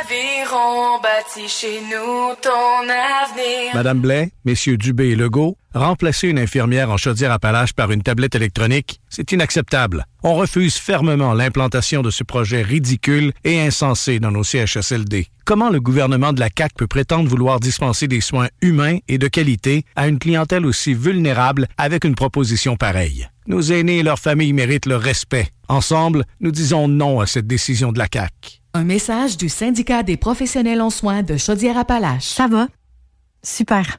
Aviron bâti chez nous ton avenir. Madame Blais, messieurs Dubé et Legault, remplacer une infirmière en chaudière-appalaches par une tablette électronique, c'est inacceptable. On refuse fermement l'implantation de ce projet ridicule et insensé dans nos CHSLD. Comment le gouvernement de la CAQ peut prétendre vouloir dispenser des soins humains et de qualité à une clientèle aussi vulnérable avec une proposition pareille? Nos aînés et leurs familles méritent le respect. Ensemble, nous disons non à cette décision de la CAQ. Un message du syndicat des professionnels en soins de Chaudière-Appalaches. Ça va? Super.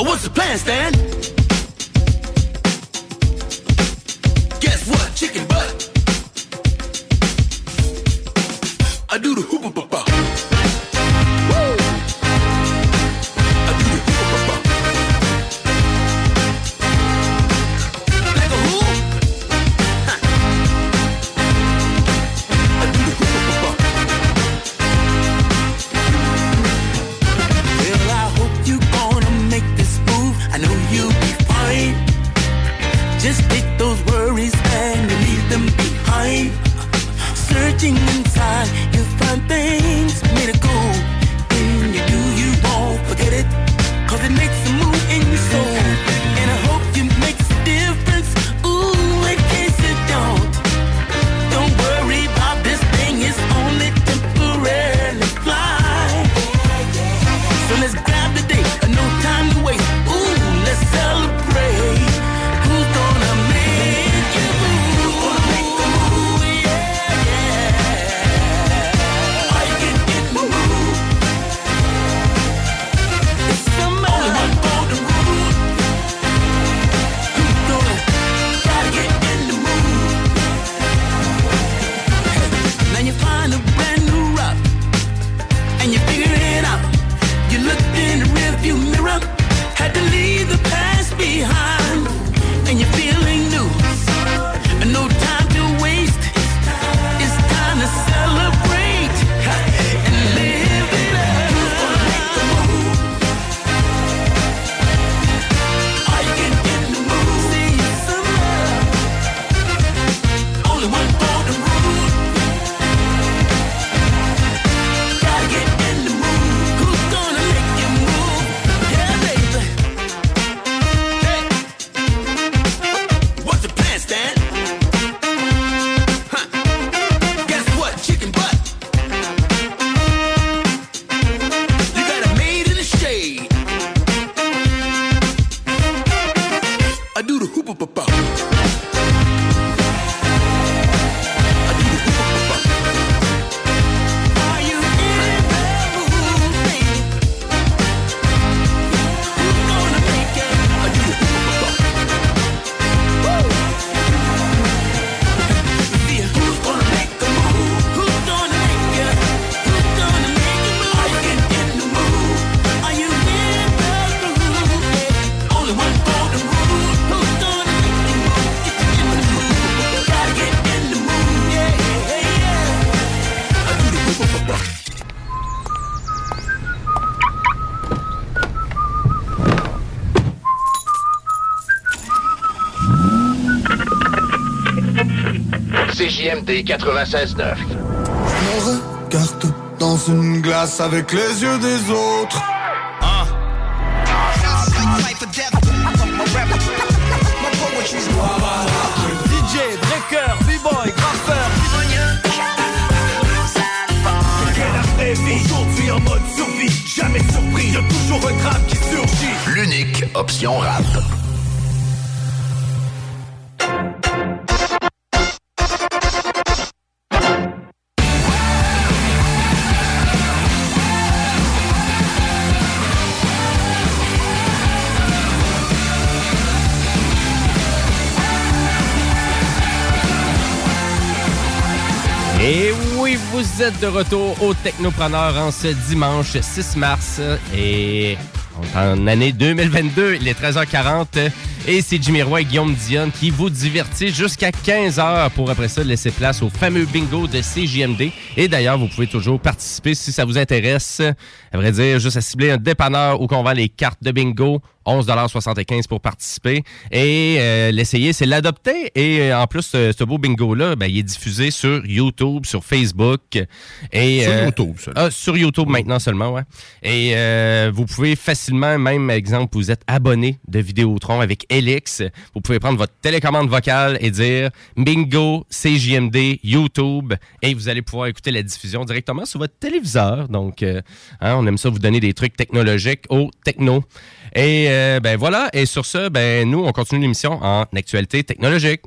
What's the plan, Stan? Guess what? Chicken butt. I do the hoopa CJMD 96.9. Je me regarde dans une glace avec les yeux des autres. DJ, breaker, b-boy, graffeur. Aujourd'hui en mode survie, jamais surpris, y'a toujours un crabe qui surgit. L'unique option rap. Et oui, vous êtes de retour au Technopreneur en ce dimanche 6 mars. Et en année 2022, il est 13h40. Et c'est Jimmy Roy et Guillaume Dion qui vous divertit jusqu'à 15h pour après ça laisser place au fameux bingo de CJMD. Et d'ailleurs, vous pouvez toujours participer si ça vous intéresse. À vrai dire, juste à cibler un dépanneur où qu'on vend les cartes de bingo. 11,75 pour participer. Et euh, l'essayer, c'est l'adopter. Et euh, en plus, ce, ce beau bingo-là, ben, il est diffusé sur YouTube, sur Facebook. Et, Sur euh, YouTube, ça. ah, sur YouTube maintenant seulement, ouais. Et euh, vous pouvez facilement, même exemple, vous êtes abonné de Vidéotron avec Elix. Vous pouvez prendre votre télécommande vocale et dire Bingo, CJMD, YouTube. Et vous allez pouvoir écouter la diffusion directement sur votre téléviseur. Donc, euh, hein, on aime ça vous donner des trucs technologiques au techno. Et euh, ben voilà. Et sur ce, ben nous, on continue l'émission en actualité technologique.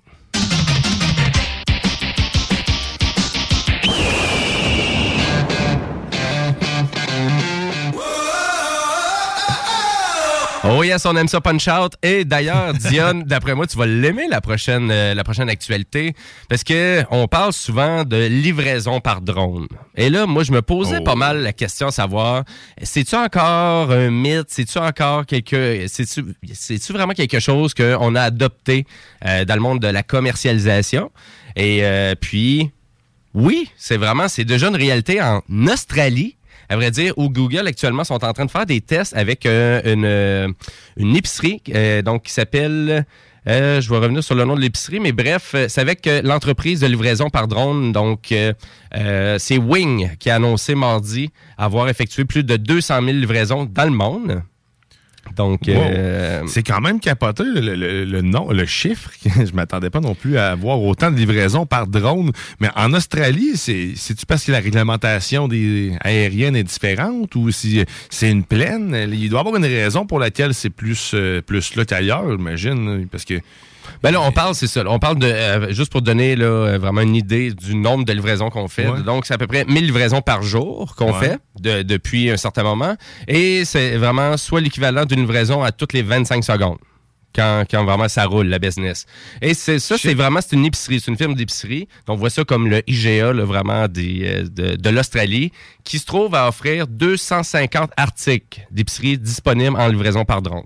Oh yes, on aime ça punch out. Et d'ailleurs, Diane, d'après moi, tu vas l'aimer la prochaine, euh, la prochaine actualité, parce que on parle souvent de livraison par drone. Et là, moi, je me posais pas mal la question à savoir, c'est-tu encore un mythe, c'est-tu encore quelque, c'est-tu vraiment quelque chose qu'on a adopté euh, dans le monde de la commercialisation? Et euh, puis, oui, c'est vraiment, c'est déjà une réalité en Australie. À vrai dire, où Google actuellement sont en train de faire des tests avec euh, une, euh, une épicerie euh, qui s'appelle je vais revenir sur le nom de l'épicerie, mais bref, c'est avec l'entreprise de livraison par drone. Donc, c'est Wing qui a annoncé mardi avoir effectué plus de 200 000 livraisons dans le monde. Donc, Wow. euh, C'est quand même capoté le, le- le nom, le chiffre. Je m'attendais pas non plus à avoir autant de livraisons par drone. Mais en Australie, c'est c'est-tu parce que la réglementation des aériennes est différente ou si c'est une plaine? Il doit y avoir une raison pour laquelle c'est plus, euh, plus là qu'ailleurs, j'imagine. Parce que Ben là, on parle, c'est ça. On parle de, euh, juste pour donner là, euh, vraiment une idée du nombre de livraisons qu'on fait. Ouais. Donc, c'est à peu près 1000 livraisons par jour qu'on Ouais. fait de- depuis un certain moment. Et c'est vraiment soit l'équivalent d'une livraison à toutes les 25 secondes. Quand, quand vraiment ça roule, la business. Et c'est ça, c'est vraiment, c'est une épicerie, c'est une firme d'épicerie. Donc, on voit ça comme le IGA, là, vraiment, des, euh, de, de l'Australie, qui se trouve à offrir 250 articles d'épicerie disponibles en livraison par drone.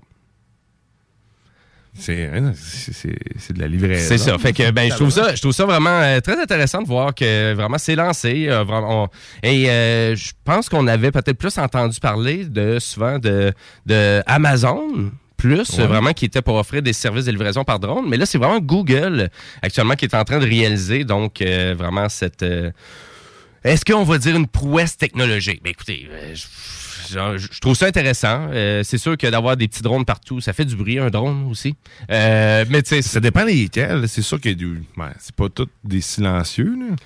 C'est c'est- c'est- c'est de la livraison. C'est ça. Fait que ben, je trouve ça, je trouve ça vraiment euh, très intéressant de voir que vraiment c'est lancé. euh, vraiment, on- et euh, je pense qu'on avait peut-être plus entendu parler de souvent de, de Amazon. Plus, Ouais. vraiment, qui était pour offrir des services de livraison par drone. Mais là, c'est vraiment Google, actuellement, qui est en train de réaliser, donc, vraiment, cette... est-ce qu'on va dire une prouesse technologique? Ben, écoutez, je, je- trouve ça intéressant. Euh, c'est sûr que d'avoir des petits drones partout, ça fait du bruit, un drone aussi. Euh, mais tu sais, Ça dépend lesquels. C'est sûr que du- ben, c'est pas tous des silencieux. là.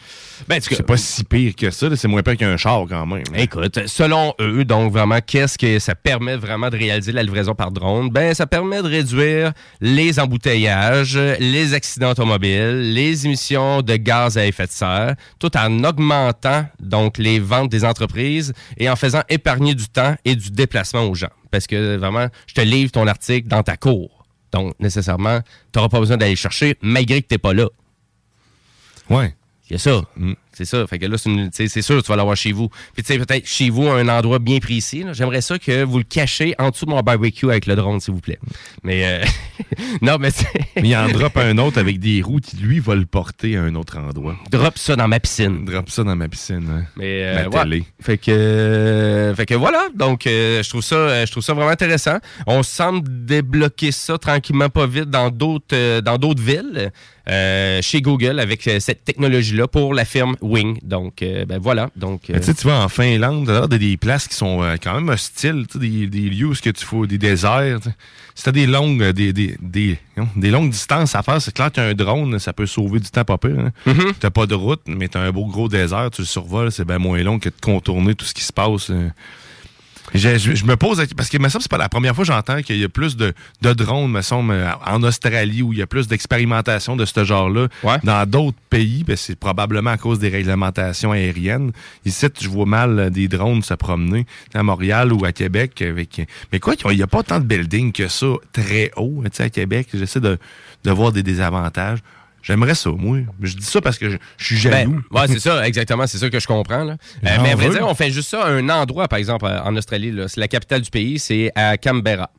Ben, c'est pas si pire que ça. C'est moins pire qu'un char quand même. Écoute, selon eux, donc vraiment, qu'est-ce que ça permet vraiment de réaliser la livraison par drone? Ben, ça permet de réduire les embouteillages, les accidents automobiles, les émissions de gaz à effet de serre, tout en augmentant donc les ventes des entreprises et en faisant épargner du temps et du déplacement aux gens. Parce que vraiment, je te livre ton article dans ta cour. Donc, nécessairement, tu n'auras pas besoin d'aller chercher malgré que tu n'es pas là. Ouais. Il y a ça. C'est ça. Fait que là, c'est sûr que tu vas l'avoir chez vous. Puis tu sais, peut-être chez vous, à un endroit bien précis. là. J'aimerais ça que vous le cachez en dessous de mon barbecue avec le drone, s'il vous plaît. Mais euh, non, mais c'est- Mais il en drop un autre avec des roues qui, lui, va le porter à un autre endroit. Drop ça dans ma piscine. Drop ça dans ma piscine. hein. Mais euh, Ma ouais. télé. Fait que euh, fait que voilà. Donc euh, je trouve ça euh, je trouve ça vraiment intéressant. On semble débloquer ça tranquillement pas vite dans d'autres dans d'autres villes. chez Google avec cette technologie-là pour la firme Wing. Donc, euh, ben voilà. Donc, Mais Tu sais, tu vas en Finlande, t'as des, des places qui sont euh, quand même hostiles, des, des lieux où ce que tu fais, des déserts. Si t'as des longues, euh, des, des, des, des longues distances à faire, c'est clair qu'un drone, ça peut sauver du temps pas pire. Hein. Mm-hmm. T'as pas de route, mais t'as un beau gros désert, tu le survoles, c'est bien moins long que de contourner tout ce qui se passe. Je, je- je me pose, parce que me semble c'est pas la première fois que j'entends qu'il y a plus de, de drones, me semble, euh, en Australie, où il y a plus d'expérimentation de ce genre-là. Dans d'autres pays, ben, c'est probablement à cause des réglementations aériennes. Ici, je vois mal euh, des drones se promener à Montréal ou à Québec. Avec... Mais quoi, il n'y a pas tant de buildings que ça très haut tu sais, à Québec. J'essaie de, de voir des désavantages. J'aimerais ça, moi. Je dis ça parce que je, je suis jaloux. Ben, ouais, c'est ça, exactement. C'est ça que je comprends. Là. Euh, Ben, mais à vrai dire, on fait juste ça à un endroit, par exemple, euh, en Australie. C'est la capitale du pays, c'est à Canberra.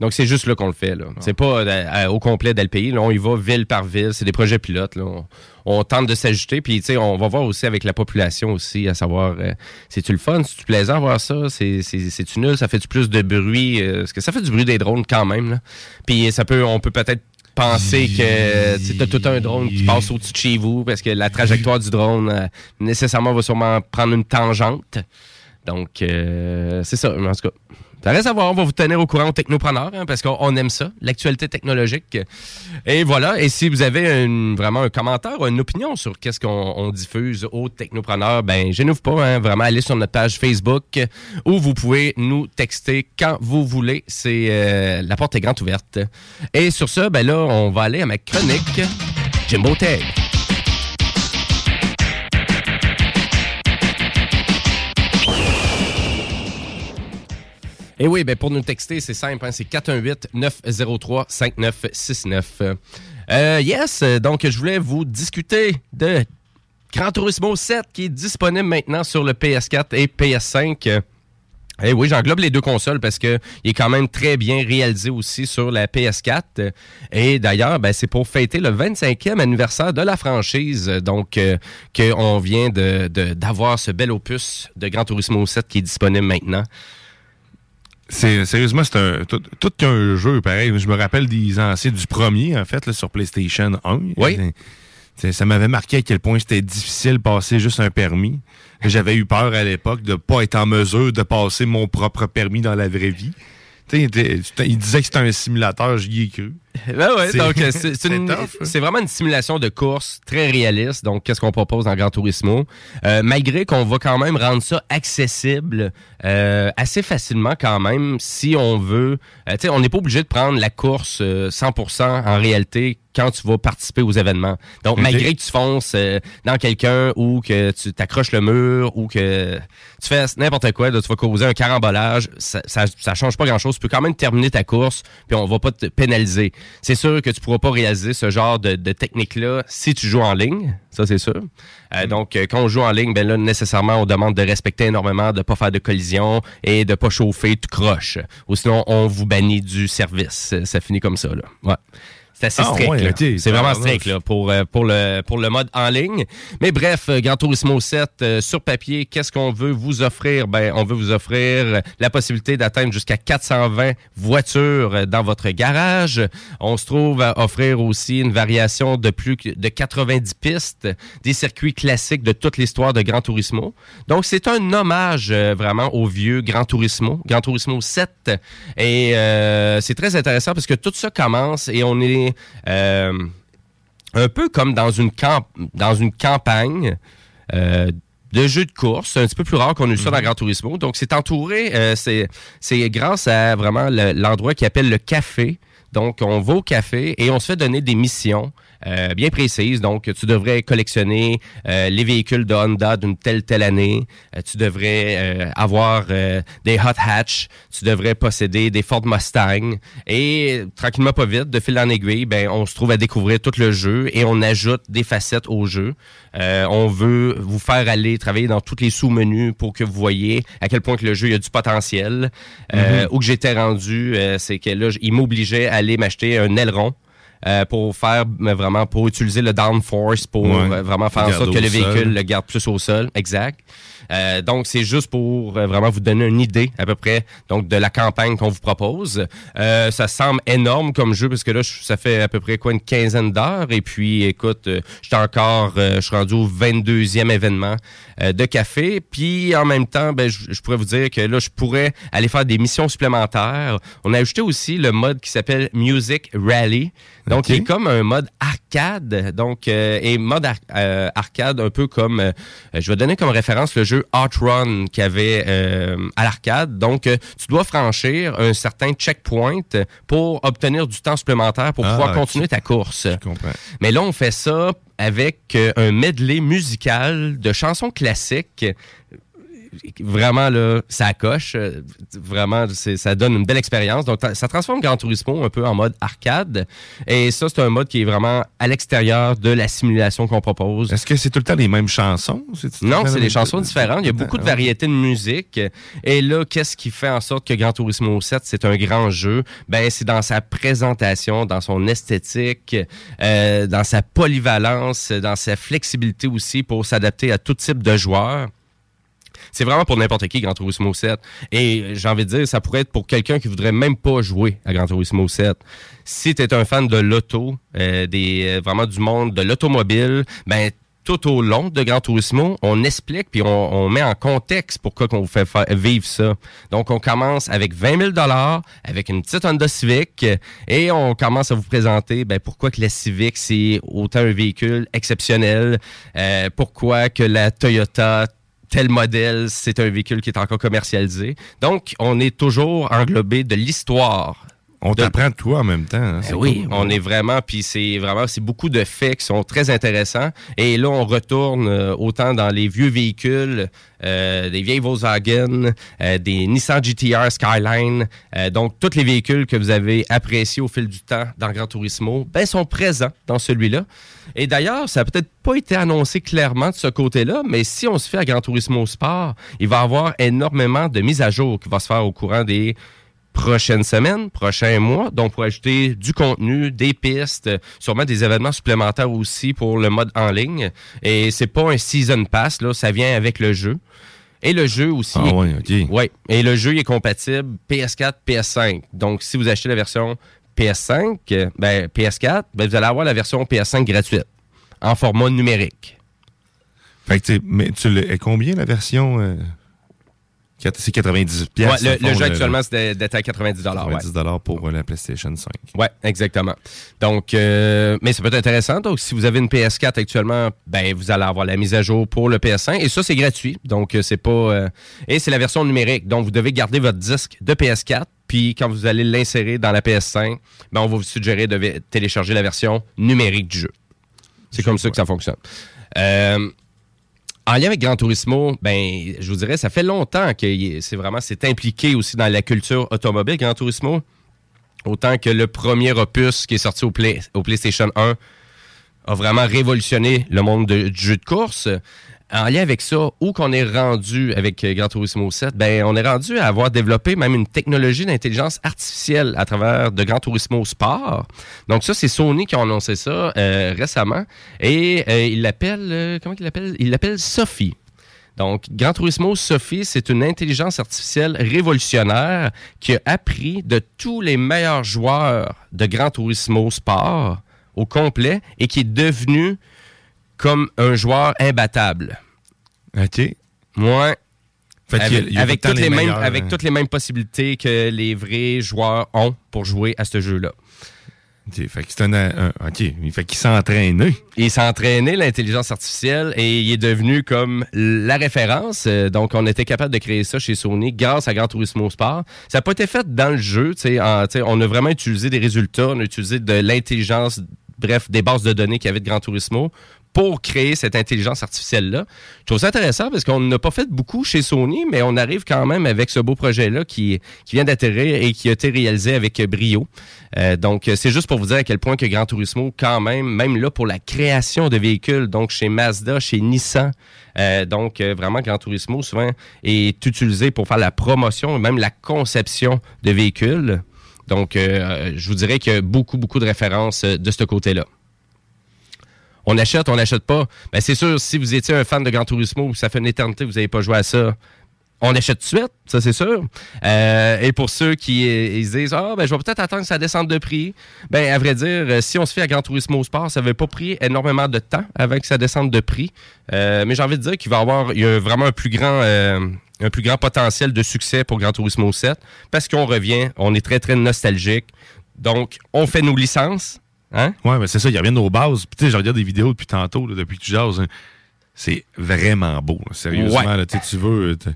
Donc, c'est juste là qu'on le fait. Là. C'est pas euh, au complet dans le pays. Là, on y va ville par ville. C'est des projets pilotes. Là. On, on tente de s'ajuster. Puis, tu sais, on va voir aussi avec la population aussi, à savoir, euh, c'est-tu le fun? C'est-tu plaisant de voir ça? C'est- c'est- C'est-tu nul? Ça fait-tu plus de bruit? Euh, Parce que ça fait du bruit des drones quand même. Là. Puis, ça peut, on peut peut-être penser que tu as tout un drone qui passe au-dessus de chez vous parce que la trajectoire du drone euh, nécessairement va sûrement prendre une tangente. Donc, euh, c'est ça. En tout cas, ça reste à voir. On va vous tenir au courant aux technopreneurs hein, parce qu'on on aime ça, l'actualité technologique. Et voilà. Et si vous avez vraiment un commentaire une opinion sur qu'est-ce qu'on on diffuse aux technopreneurs, ben, gênez-vous pas. hein, vraiment, allez sur notre page Facebook où vous pouvez nous texter quand vous voulez. C'est euh, La porte est grande ouverte. Et sur ça, ben là, on va aller à ma chronique Jimbo Tech. Et oui, ben pour nous texter, c'est simple, hein, c'est 418-903-5969. Euh, yes, donc je voulais vous discuter de Gran Turismo 7 qui est disponible maintenant sur le PS4 et PS5. Eh oui, j'englobe les deux consoles parce que il est quand même très bien réalisé aussi sur la PS4. Et d'ailleurs, ben, c'est pour fêter le 25e anniversaire de la franchise, donc euh, qu'on vient de- d'avoir ce bel opus de Gran Turismo 7 qui est disponible maintenant. C'est sérieusement, c'est un tout, tout qu'un jeu pareil. Je me rappelle des anciens du premier en fait là, sur PlayStation 1. Oui. Ça m'avait marqué à quel point c'était difficile de passer juste un permis. J'avais eu peur à l'époque de pas être en mesure de passer mon propre permis dans la vraie vie. Tu sais, t'es- il disait que c'était un simulateur, j'y ai cru. Ben ouais, C'est- donc c'est vraiment une simulation de course très réaliste. Donc, qu'est-ce qu'on propose dans Gran Turismo? Euh, malgré qu'on va quand même rendre ça accessible euh, assez facilement quand même, si on veut. Euh, tu sais, on n'est pas obligé de prendre la course euh, 100% en réalité quand tu vas participer aux événements. Donc, malgré que tu fonces euh, dans quelqu'un ou que tu t'accroches le mur ou que tu fais n'importe quoi, là, tu vas causer un carambolage, ça, ça, ça change pas grand-chose. Tu peux quand même terminer ta course, puis on va pas te pénaliser. C'est sûr que tu pourras pas réaliser ce genre de, de technique-là si tu joues en ligne, ça c'est sûr. Euh, donc, euh, quand on joue en ligne, ben là, nécessairement, on demande de respecter énormément, de pas faire de collision et de pas chauffer tout croche. Ou sinon, on vous bannit du service. Ça finit comme ça, là. Ouais. C'est assez Ah, strict. ouais. C'est vraiment strict là, pour, euh, pour, le, pour le mode en ligne. Mais bref, euh, Gran Turismo 7, euh, sur papier, qu'est-ce qu'on veut vous offrir? Ben, on veut vous offrir la possibilité d'atteindre jusqu'à 420 voitures dans votre garage. On se trouve à offrir aussi une variation de plus de 90 pistes, des circuits classiques de toute l'histoire de Gran Turismo. Donc, c'est un hommage euh, vraiment au vieux Gran Turismo, Gran Turismo 7. Et euh, c'est très intéressant parce que tout ça commence et on est euh, un peu comme dans une, camp dans une campagne. euh, de jeux de course, c'est un petit peu plus rare qu'on ait ça dans Gran Turismo. Donc, c'est entouré, euh, c'est c'est grâce à vraiment le- l'endroit qui appelle le café. Donc, on va au café et on se fait donner des missions euh, bien précises. Donc, tu devrais collectionner euh, les véhicules de Honda d'une telle, telle année. Euh, tu devrais euh, avoir euh, des hot hatch. Tu devrais posséder des Ford Mustang. Et tranquillement, pas vite, de fil en aiguille, ben, on se trouve à découvrir tout le jeu et on ajoute des facettes au jeu. Euh, on veut vous faire aller travailler dans tous les sous-menus pour que vous voyez à quel point que le jeu il y a du potentiel. Euh, Mhm. Où que j'étais rendu, euh, c'est que là, il m'obligeait à aller m'acheter un aileron. Euh, pour faire mais vraiment pour utiliser le downforce pour Ouais. vraiment faire en sorte que le sol. véhicule le garde plus au sol. Exact. Euh, donc, c'est juste pour euh, vraiment vous donner une idée à peu près donc de la campagne qu'on vous propose. Euh, ça semble énorme comme jeu parce que là, je- ça fait à peu près quoi une quinzaine d'heures. Et puis, écoute, euh, j'étais encore, euh, je suis rendu au 22e événement euh, de café. Puis, en même temps, ben, je, je pourrais vous dire que là, je pourrais aller faire des missions supplémentaires. On a ajouté aussi le mode qui s'appelle Music Rally. Donc, il est comme un mode arcade. Donc, euh, et mode ar- euh, arcade un peu comme, euh, je vais donner comme référence le jeu Outrun qu'il y avait euh, à l'arcade. Donc, euh, tu dois franchir un certain checkpoint pour obtenir du temps supplémentaire pour Ah, pouvoir continuer ta course. comprends. Mais là, on fait ça avec euh, un medley musical de chansons classiques. Vraiment, là, ça coche. Vraiment, ça donne une belle expérience. Donc, ça transforme Gran Turismo un peu en mode arcade. Et ça, c'est un mode qui est vraiment à l'extérieur de la simulation qu'on propose. Est-ce que c'est tout le temps les mêmes chansons? Non, c'est des chansons différentes. Il y a beaucoup de Ah, variétés de musique. Et là, qu'est-ce qui fait en sorte que Gran Turismo 7, c'est un grand jeu? Ben, c'est dans sa présentation, dans son esthétique, euh, dans sa polyvalence, dans sa flexibilité aussi pour s'adapter à tout type de joueurs. C'est vraiment pour n'importe qui, Gran Turismo 7. Et euh, j'ai envie de dire, ça pourrait être pour quelqu'un qui voudrait même pas jouer à Gran Turismo 7. Si tu es un fan de l'auto, euh, des euh, vraiment du monde de l'automobile, ben tout au long de Gran Turismo, on explique puis on, met en contexte pourquoi qu'on vous fait fa- vivre ça. Donc, on commence avec 20 000 avec une petite Honda Civic et on commence à vous présenter ben, pourquoi que la Civic, c'est autant un véhicule exceptionnel, pourquoi que la Toyota tel modèle, c'est un véhicule qui est encore commercialisé. Donc, on est toujours englobé de l'histoire. On t'apprend de toi en même temps. hein, Ben oui, cool. on est vraiment, puis c'est vraiment, c'est beaucoup de faits qui sont très intéressants. Et là, on retourne euh, autant dans les vieux véhicules, euh, des vieilles Volkswagen, euh, des Nissan GTR Skyline, euh, donc tous les véhicules que vous avez appréciés au fil du temps dans Gran Turismo, ben sont présents dans celui-là. Et d'ailleurs, ça n'a peut-être pas été annoncé clairement de ce côté-là, mais si on se fait à Gran Turismo Sport, il va y avoir énormément de mises à jour qui va se faire au courant des prochaines semaines, prochains mois. Donc, pour ajouter du contenu, des pistes, sûrement des événements supplémentaires aussi pour le mode en ligne. Et c'est pas un season pass, là, ça vient avec le jeu. Et le jeu aussi. Ah ouais, ok. Ouais. Et le jeu est compatible PS4, PS5. Donc, si vous achetez la version PS5, euh, ben, PS4, ben, vous allez avoir la version PS5 gratuite en format numérique. Fait que, mais tu le, combien la version? euh, c'est 98 Ouais, pièces. le, le jeu actuellement, c'est d'être à 90 ouais. 90 pour euh, la PlayStation 5. Ouais, exactement. Donc, euh, mais ça peut être intéressant. Donc, si vous avez une PS4 actuellement, ben vous allez avoir la mise à jour pour le PS5 et ça c'est gratuit. Donc, c'est pas et c'est la version numérique. Donc, vous devez garder votre disque de PS4. Puis quand vous allez l'insérer dans la PS5, ben on va vous suggérer de télécharger la version numérique du jeu. C'est comme ça que ça fonctionne. Euh, en lien avec Gran Turismo, ben, je vous dirais, ça fait longtemps que c'est vraiment, c'est impliqué aussi dans la culture automobile, Gran Turismo. Autant que le premier opus qui est sorti au, Play- au PlayStation 1 a vraiment révolutionné le monde de- du jeu de course. En lien avec ça, où qu'on est rendu avec euh, Gran Turismo 7, ben, on est rendu à avoir développé même une technologie d'intelligence artificielle à travers de Gran Turismo Sport. Donc ça, c'est Sony qui a annoncé ça euh, récemment. Et euh, il l'appelle, comment il l'appelle? Il l'appelle Sophie. Donc, Gran Turismo Sophie, c'est une intelligence artificielle révolutionnaire qui a appris de tous les meilleurs joueurs de Gran Turismo Sport au complet et qui est devenu comme un joueur imbattable. OK. Fait y a- avec il y a avec tout le temps toutes les les mêmes, avec hein. toutes les mêmes possibilités que les vrais joueurs ont pour jouer à ce jeu-là. OK, fait que un, un- fait qu'il s'entraîne. Il s'est entraîné l'intelligence artificielle et il est devenu comme la référence. Euh, Donc, on était capable de créer ça chez Sony grâce à Gran Turismo Sport. Ça n'a pas été fait dans le jeu. en- on a vraiment utilisé des résultats, on a utilisé de l'intelligence, bref, des bases de données qu'il y avait de Gran Turismo pour créer cette intelligence artificielle-là. Je trouve ça intéressant parce qu'on n'a pas fait beaucoup chez Sony, mais on arrive quand même avec ce beau projet-là qui, vient d'atterrir et qui a été réalisé avec brio. Euh, donc, euh, c'est juste pour vous dire à quel point que Gran Turismo, quand même, même là pour la création de véhicules, donc chez Mazda, chez Nissan, euh, donc vraiment Gran Turismo souvent est utilisé pour faire la promotion même la conception de véhicules. Donc, je vous dirais qu'il y a beaucoup, beaucoup de références de ce côté-là. On achète, on n'achète pas. Ben, c'est sûr, si vous étiez un fan de Gran Turismo, ça fait une éternité que vous n'avez pas joué à ça, on achète tout de suite, ça c'est sûr. Euh, et pour ceux qui euh, ils se disent Ah, ben, je vais peut-être attendre que ça descende de prix, ben, à vrai dire, euh, si on se fait à Gran Turismo Sport, ça n'avait pas pris énormément de temps avant que ça descende de prix. Mais j'ai envie de dire qu'il va y avoir y a vraiment un plus grand. un plus grand potentiel de succès pour Gran Turismo 7 parce qu'on revient, on est très très nostalgique. Donc, on fait nos licences. Hein? Ouais, mais c'est ça, ils reviennent aux bases. Puis, tu sais, je regarde des vidéos depuis tantôt, là, depuis que tu jases. hein. C'est vraiment beau, là, sérieusement. Ouais. là, tu veux, tu,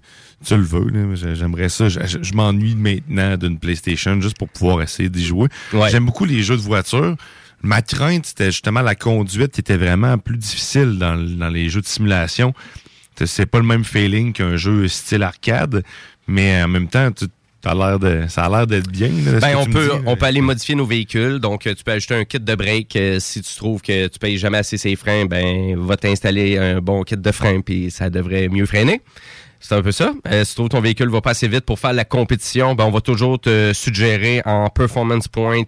tu le veux. J'aimerais ça. Je, je- je m'ennuie maintenant d'une PlayStation juste pour pouvoir essayer d'y jouer. Ouais. J'aime beaucoup les jeux de voiture. Ma crainte, c'était justement la conduite qui était vraiment plus difficile dans, dans les jeux de simulation. C'est pas le même feeling qu'un jeu style arcade, mais en même temps, tu l'air de, ça a l'air d'être bien. là, Ben, on peut, on peut aller modifier nos véhicules. Donc, euh, tu peux ajouter un kit de break. euh, si tu trouves que tu payes jamais assez ses freins, ben, va t'installer un bon kit de freins, puis ça devrait mieux freiner. C'est un peu ça. Euh, si tu trouves que ton véhicule va pas assez vite pour faire la compétition, ben, on va toujours te suggérer en performance point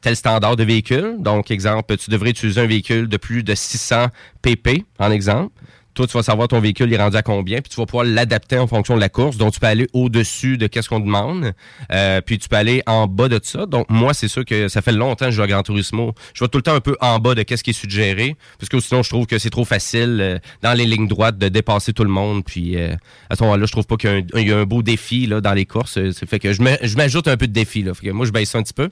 tel standard de véhicule. Donc, exemple, tu devrais utiliser un véhicule de plus de 600 pp, en exemple. Toi, tu vas savoir ton véhicule est rendu à combien, puis tu vas pouvoir l'adapter en fonction de la course. Donc, tu peux aller au-dessus de qu'est-ce qu'on demande, euh, puis tu peux aller en bas de ça. Donc, moi, c'est sûr que ça fait longtemps que je joue à Gran Turismo. Je vais tout le temps un peu en bas de qu'est-ce qui est suggéré, parce que sinon, je trouve que c'est trop facile euh, dans les lignes droites de dépasser tout le monde. Puis, euh, à ce moment-là, je trouve pas qu'il y a un, beau défi là, dans les courses. Ça fait que je m'ajoute un peu de défi. Là. Moi, je baisse ça un petit peu.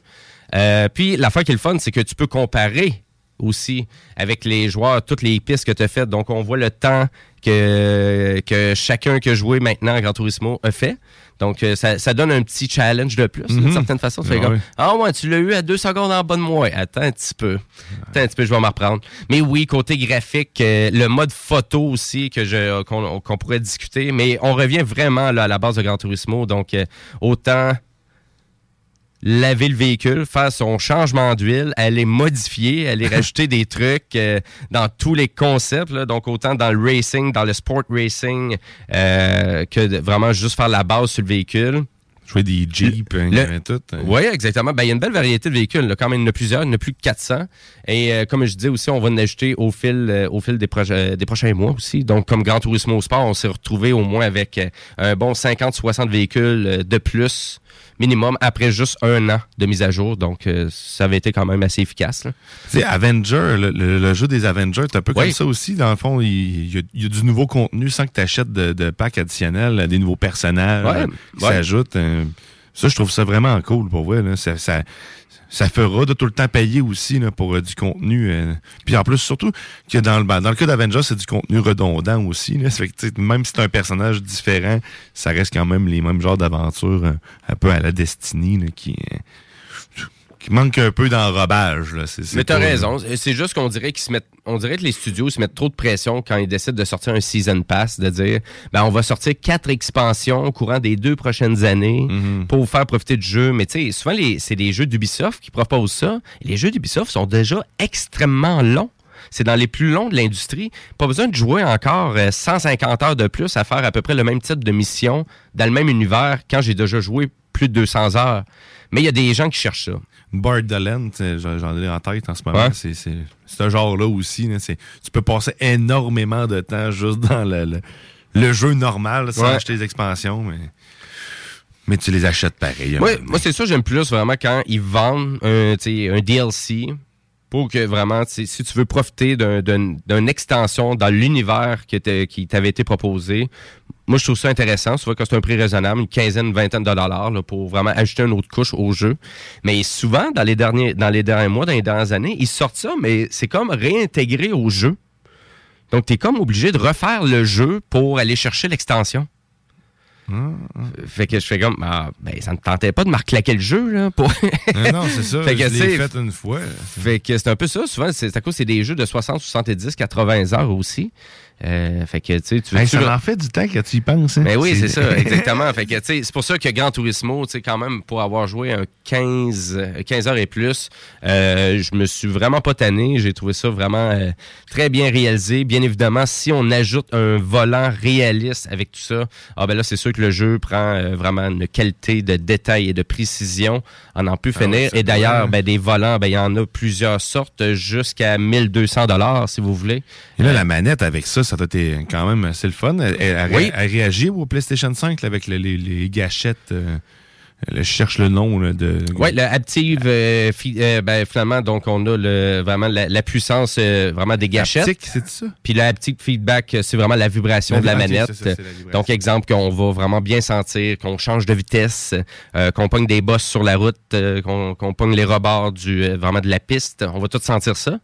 Puis, l'affaire qui est le fun, c'est que tu peux comparer aussi avec les joueurs, toutes les pistes que tu as faites. Donc, on voit le temps que, que chacun qui a joué maintenant à Gran Turismo a fait. Donc, euh, ça, ça donne un petit challenge de plus, d'une Mhm. certaine façon. Tu fais Ah comme, ouais. ah ouais, tu l'as eu à deux secondes en bas de moi. Attends un petit peu. Attends un petit peu, je vais m'en reprendre. Mais oui, côté graphique, euh, le mode photo aussi que je qu'on qu'on pourrait discuter. Mais on revient vraiment là, à la base de Gran Turismo. Donc, euh, autant laver le véhicule, faire son changement d'huile, aller modifier, aller rajouter des trucs euh, dans tous les concepts, là. donc autant dans le racing, dans le sport racing, euh, que de vraiment juste faire la base sur le véhicule. Jouer des Jeeps, hein, il y avait tout, hein. Oui, exactement. Ben, il y a une belle variété de véhicules. Là. Quand même, il y en a plusieurs, il y en a plus que 400. Et euh, comme je disais aussi, on va en ajouter au fil, euh, au fil des, des prochains mois aussi. Donc, comme Grand Turismo Sport, on s'est retrouvé au moins avec euh, un bon 50-60 véhicules de plus minimum après juste un an de mise à jour. Donc, euh, ça avait été quand même assez efficace. sais, Avenger, le, le- le jeu des Avengers, c'est un peu Oui. comme ça aussi. Dans le fond, il, il y, a, il y a du nouveau contenu sans que tu achètes de, de packs additionnels, des nouveaux personnages Ouais, euh, qui s'ajoutent. euh, ça, je trouve ça vraiment cool pour vrai. Là. Ça, ça, ça fera de tout le temps payer aussi là, pour euh, du contenu. euh. Puis en plus, surtout que dans le, ben, dans le cas d'Avengers, c'est du contenu redondant aussi. Là. Fait que, même si c'est un personnage différent, ça reste quand même les mêmes genres d'aventures euh, un peu à la Destiny là, qui, euh, qui manque un peu d'enrobage. là. C'est- c'est Mais t'as pas- raison. C'est juste qu'on dirait qu'ils se mettent, on dirait que les studios se mettent trop de pression quand ils décident de sortir un season pass, de dire, ben on va sortir quatre expansions au courant des deux prochaines années Mhm. pour vous faire profiter du jeu. Mais tu sais, souvent les, c'est des jeux d'Ubisoft qui proposent ça. Et les jeux d'Ubisoft sont déjà extrêmement longs. C'est dans les plus longs de l'industrie. Pas besoin de jouer encore euh, 150 heures de plus à faire à peu près le même type de mission dans le même univers quand j'ai déjà joué plus de 200 heures. Mais il y a des gens qui cherchent ça. Sais, j'en ai en tête en ce moment. Ouais. C'est un genre-là aussi. là. Tu peux passer énormément de temps juste dans le, le, le jeu normal sans Ouais. acheter les expansions, mais, mais tu les achètes pareil. hein. Moi, c'est ça, j'aime plus vraiment quand ils vendent un, DLC pour que vraiment, si tu veux profiter d'un- d'un- d'une extension dans l'univers qui t'avait été proposé, moi, je trouve ça intéressant. Souvent, quand c'est un prix raisonnable, une quinzaine, une vingtaine de dollars là, pour vraiment ajouter une autre couche au jeu. Mais souvent, dans les derniers, dans les derniers mois, dans les dernières années, ils sortent ça, mais c'est comme réintégré au jeu. Donc, tu es comme obligé de refaire le jeu pour aller chercher l'extension. Fait que je fais comme, ah, ben, ça ne tentait pas de me reclaquer le jeu, là. Pour... Non, c'est ça. Fait que, je l'ai fait une fois. Fait que c'est un peu ça. Souvent, c'est à cause c'est des jeux de 60, 70, 80 heures aussi. Euh, fait que, tu sais, tu en fait du temps que tu y penses. Hein? Ben oui, c'est ça, exactement. Fait que, c'est pour ça que Gran Turismo, tu sais, quand même, pour avoir joué un 15, euh, 15 heures et plus, euh, je me suis vraiment pas tanné. J'ai trouvé ça vraiment euh, très bien réalisé. Bien évidemment, si on ajoute un volant réaliste avec tout ça, ah ben là, c'est sûr que le jeu prend euh, vraiment une qualité de détail et de précision à n'en plus Ah finir. et d'ailleurs, ben, des volants, ben, il y en a plusieurs sortes, jusqu'à 1200 dollars si vous voulez. Et là, la manette avec ça, ça doit être quand même assez le fun. Elle, elle, Oui. elle réagit au PlayStation 5 là, avec le- les, les gâchettes. euh, je cherche le nom là, de. Oui, le Aptive, euh, fi- euh, ben, finalement, donc on a le, vraiment la, la puissance euh, vraiment des gâchettes. C'est ça? Puis le Haptic Feedback, euh, c'est vraiment la vibration La- de la manette. ça, la donc, exemple, qu'on va vraiment bien sentir, qu'on change de vitesse, euh, qu'on pogne des bosses sur la route, euh, qu'on qu'on pogne les rebords du, euh, vraiment de la piste. On va tout sentir ça.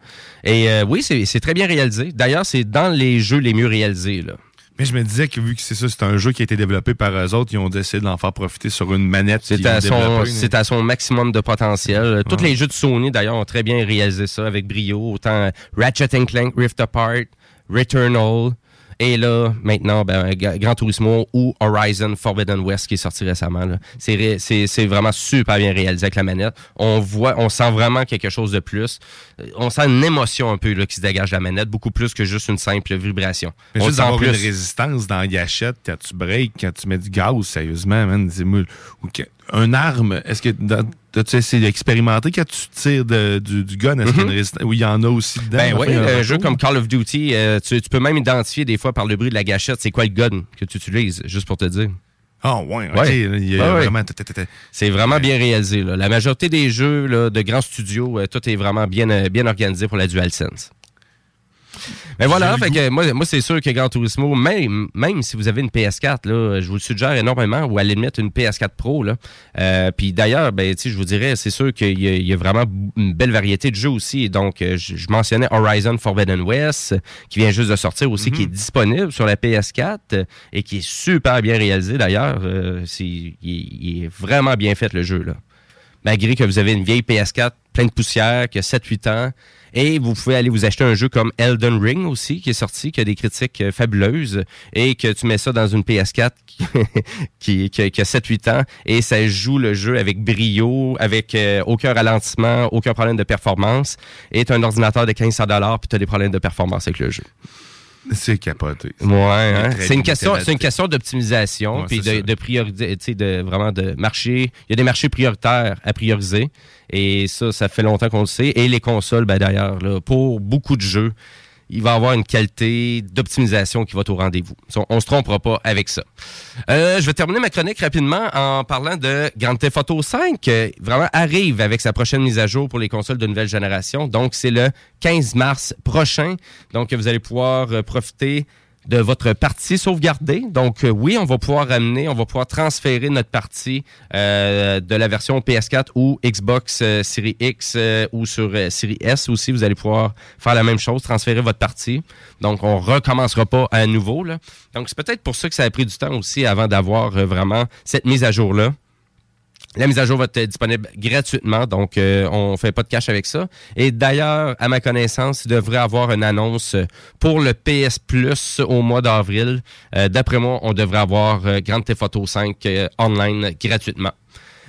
Et euh, oui, c'est c'est très bien réalisé. D'ailleurs, c'est dans les jeux les mieux réalisés. Là. Mais je me disais que vu que c'est ça, c'est un jeu qui a été développé par eux autres, ils ont décidé d'en faire profiter sur une manette. C'est à, son, à son maximum de potentiel. Tous les jeux de Sony, d'ailleurs, ont très bien réalisé ça avec brio. Autant Ratchet Clank Rift Apart, Returnal, et là, maintenant, ben, Gran Turismo ou Horizon Forbidden West qui est sorti récemment. C'est, ré- vraiment super bien réalisé avec la manette. On voit, on sent vraiment quelque chose de plus. On sent une émotion un peu là, qui se dégage de la manette, beaucoup plus que juste une simple vibration. Mais on juste plus. une résistance dans la gâchette quand tu breaks, quand tu mets du gaz, sérieusement, man, dis-moi. Que- un arme, est-ce que dans- t'as-tu essayé d'expérimenter quand tu tires de- du, du gun? Est-ce qu'il y a une résistance? Oui, il y en a aussi dedans. Ben oui, un jeu beaucoup. comme Call of Duty, euh, tu, tu peux même identifier des fois par le bruit de la gâchette, c'est quoi le gun que tu utilises, juste pour te dire. Ah ouais, ok. Ouais. Ouais, vraiment... C'est vraiment bien réalisé. là. La majorité des jeux là, de grands studios, euh, tout est vraiment bien, euh, bien organisé pour la DualSense. Mais voilà, fait que moi, moi c'est sûr que Gran Turismo, même, même si vous avez une PS4, là, je vous le suggère énormément, ou à la limite une PS4 Pro. Là. Euh, Puis d'ailleurs, ben, je vous dirais, c'est sûr qu'il y, y a vraiment une belle variété de jeux aussi. Donc, euh, je, je mentionnais Horizon Forbidden West, qui vient juste de sortir aussi, qui est disponible sur la PS4 euh, et qui est super bien réalisé d'ailleurs. Euh, il, il est vraiment bien fait le jeu. là malgré que vous avez une vieille PS4 pleine de poussière, qui a 7-8 ans. Et vous pouvez aller vous acheter un jeu comme Elden Ring aussi, qui est sorti, qui a des critiques euh, fabuleuses, et que tu mets ça dans une PS4 qui, qui, qui a- qui a 7-8 ans, et ça joue le jeu avec brio, avec euh, aucun ralentissement, aucun problème de performance, et tu as un ordinateur de 1500 puis tu as des problèmes de performance avec le jeu. C'est capoté. Ouais, hein? c'est une question, c'est une question d'optimisation puis de, de priorité, tu sais, de vraiment de marché. Il y a des marchés prioritaires à prioriser et ça, ça fait longtemps qu'on le sait. Et les consoles, ben d'ailleurs, pour beaucoup de jeux, il va avoir une qualité d'optimisation qui va être au rendez-vous. On, on se trompera pas avec ça. Euh, je vais terminer ma chronique rapidement en parlant de Grand Theft Auto 5. euh, vraiment arrive avec sa prochaine mise à jour pour les consoles de nouvelle génération. Donc, c'est le 15 mars prochain. Donc, vous allez pouvoir euh, profiter de votre partie sauvegardée. Donc, euh, oui, on va pouvoir ramener, on va pouvoir transférer notre partie euh, de la version PS4 ou Xbox euh, Series X ou sur Series S aussi. Vous allez pouvoir faire la même chose, transférer votre partie. Donc, on recommencera pas à nouveau. Là. Donc, c'est peut-être pour ça que ça a pris du temps aussi avant d'avoir vraiment cette mise à jour-là. La mise à jour va être disponible gratuitement, donc euh, on fait pas de cash avec ça. Et d'ailleurs, à ma connaissance, il devrait avoir une annonce pour le PS Plus au mois d'avril. Euh, D'après moi, on devrait avoir euh, Grand Theft Auto 5 euh, online gratuitement.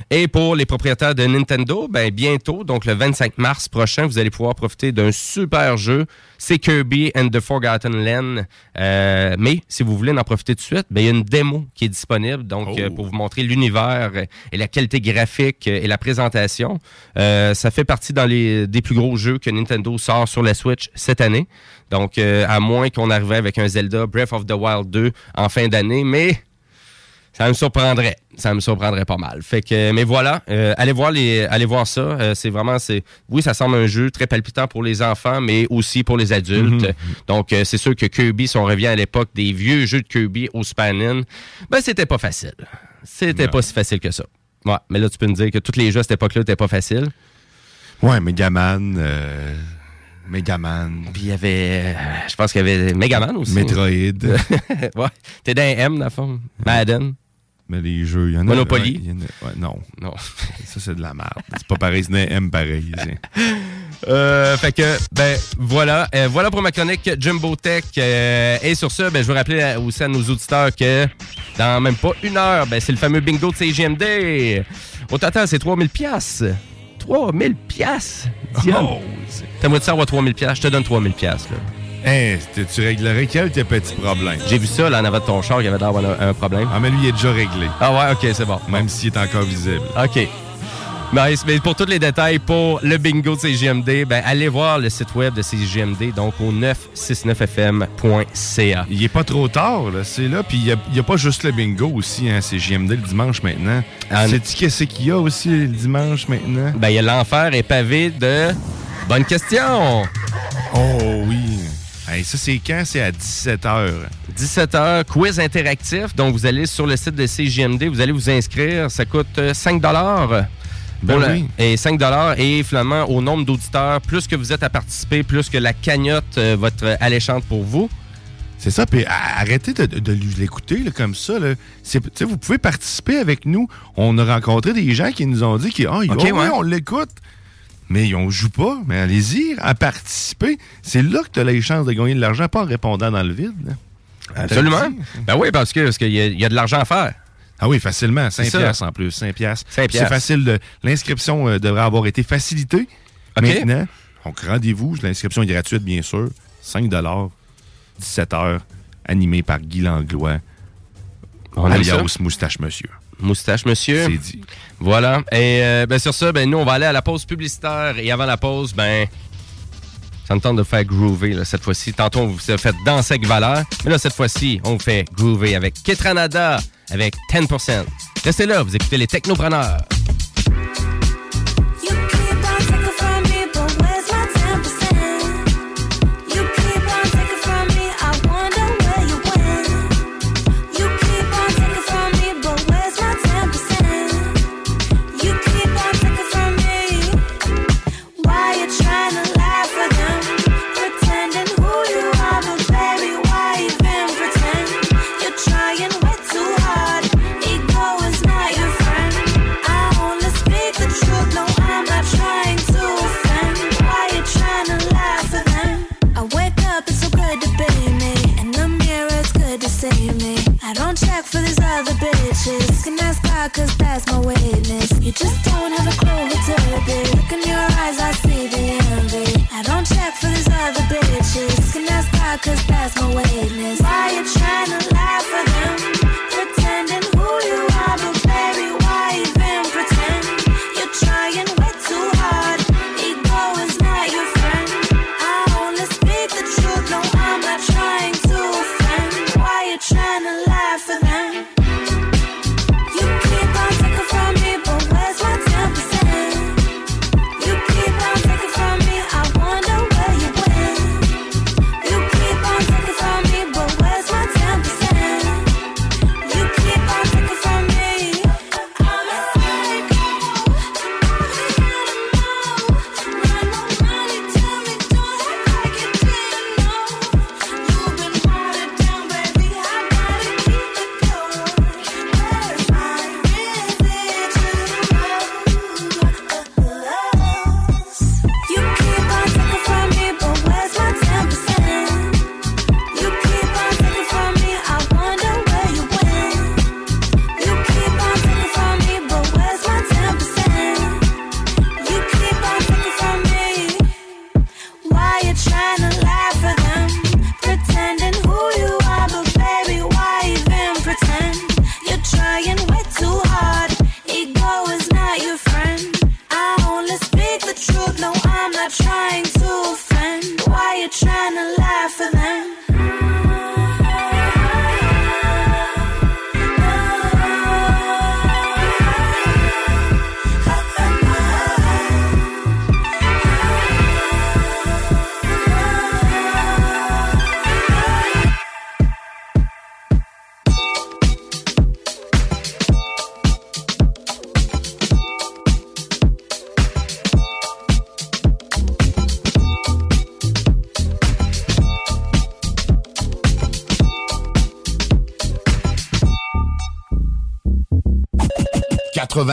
Et pour les propriétaires de Nintendo, ben bientôt, donc le 25 mars prochain, vous allez pouvoir profiter d'un super jeu. C'est Kirby and the Forgotten Land. Euh, mais si vous voulez en profiter tout de suite, ben, il y a une démo qui est disponible, donc euh, pour vous montrer l'univers et la qualité graphique et la présentation. Euh, ça fait partie dans les des plus gros jeux que Nintendo sort sur la Switch cette année. Donc, à moins qu'on arrive avec un Zelda Breath of the Wild 2 en fin d'année, mais ça me surprendrait. Ça me surprendrait pas mal. Fait que, mais voilà, euh, allez voir les, allez voir ça. Euh, c'est vraiment, c'est, oui, ça semble un jeu très palpitant pour les enfants, mais aussi pour les adultes. Mhm. Donc, euh, c'est sûr que Kirby, si on revient à l'époque des vieux jeux de Kirby au Super NES, ben c'était pas facile. C'était pas si facile que ça. Ouais, mais là, tu peux me dire que tous les jeux à cette époque-là n'étaient pas faciles. Ouais, Megaman. Euh, Megaman. Puis il y avait, je pense qu'il y avait Megaman aussi. Metroid. ouais, t'es dans M, dans le fond. Madden. Mais les jeux, il y en a. Monopoly? ouais, a- ouais, non. Non. Ça, c'est de la merde. C'est pas pareil, c'est M pareil. Euh, fait que, ben, voilà. Euh, voilà pour ma chronique Jumbo Tech. Euh, et sur ce, ben, je veux rappeler aussi à nos auditeurs que dans même pas une heure, ben, c'est le fameux bingo de CGMD. Au total, c'est 3000 piastres. 3000 piastres. Diane. Oh, T'aimerais ça avoir 3000 piastres? Je te donne 3000 piastres, Hein, tu- réglerais quelques petits problèmes? J'ai vu ça, là, en avant de ton char, il y avait d'avoir un, un problème. Ah, mais lui, il est déjà réglé. Ah ouais, ok, c'est bon. Même s'il est encore visible. OK. Nice. Mais pour tous les détails pour le bingo de CGMD, ben, allez voir le site web de CGMD, donc au 969fm.ca. Il est pas trop tard, là. C'est là. Puis il n'y a, pas juste le bingo aussi, hein. JMD le dimanche maintenant. Ah, Sais-tu qu'est-ce qu'il y a aussi le dimanche maintenant? Ben, il y a l'enfer est pavé de... Bonne question! Oh oui. Hey, ça, c'est quand? C'est à 17h. 17h, quiz interactif. Donc, vous allez sur le site de CGMD, vous allez vous inscrire. Ça coûte euh, 5 Ben Pour la- oui. Et 5 Et finalement, au nombre d'auditeurs, plus que vous êtes à participer, plus que la cagnotte euh, va être alléchante pour vous. C'est ça, puis arrêtez de, de- de l'écouter comme ça. Là. Vous pouvez participer avec nous. On a rencontré des gens qui nous ont dit que, ah, Ok, ouais, ouais. on l'écoute. Mais on joue pas. Mais allez-y, à participer. C'est là que tu as les chances de gagner de l'argent, pas en répondant dans le vide. là. Absolument. Ben oui, parce que parce qu'il y, y a de l'argent à faire. Ah oui, facilement. 5 C'est ça. piastres en plus. 5 piastres. 5 C'est facile. de- L'inscription euh, devrait avoir été facilitée maintenant. Donc, rendez-vous. L'inscription est gratuite, bien sûr. 5 17 h animé par Guy Langlois. Alias. Moustache Monsieur. Moustache, monsieur. C'est dit. Voilà. Et euh, ben, sur ça, ben, nous, on va aller à la pause publicitaire. Et avant la pause, ben, ça me tente de faire groover là, cette fois-ci. Tantôt, on vous a fait danser avec valeur. Mais là, cette fois-ci, on vous fait groover avec Ketranada, avec 10%. Restez là, vous écoutez les technopreneurs. I for these other bitches. Can ask God, cause that's my witness. You just don't have a clue who to be. Look in your eyes, I see the envy. I don't check for these other bitches. Can ask God, cause that's my witness. Why you trying to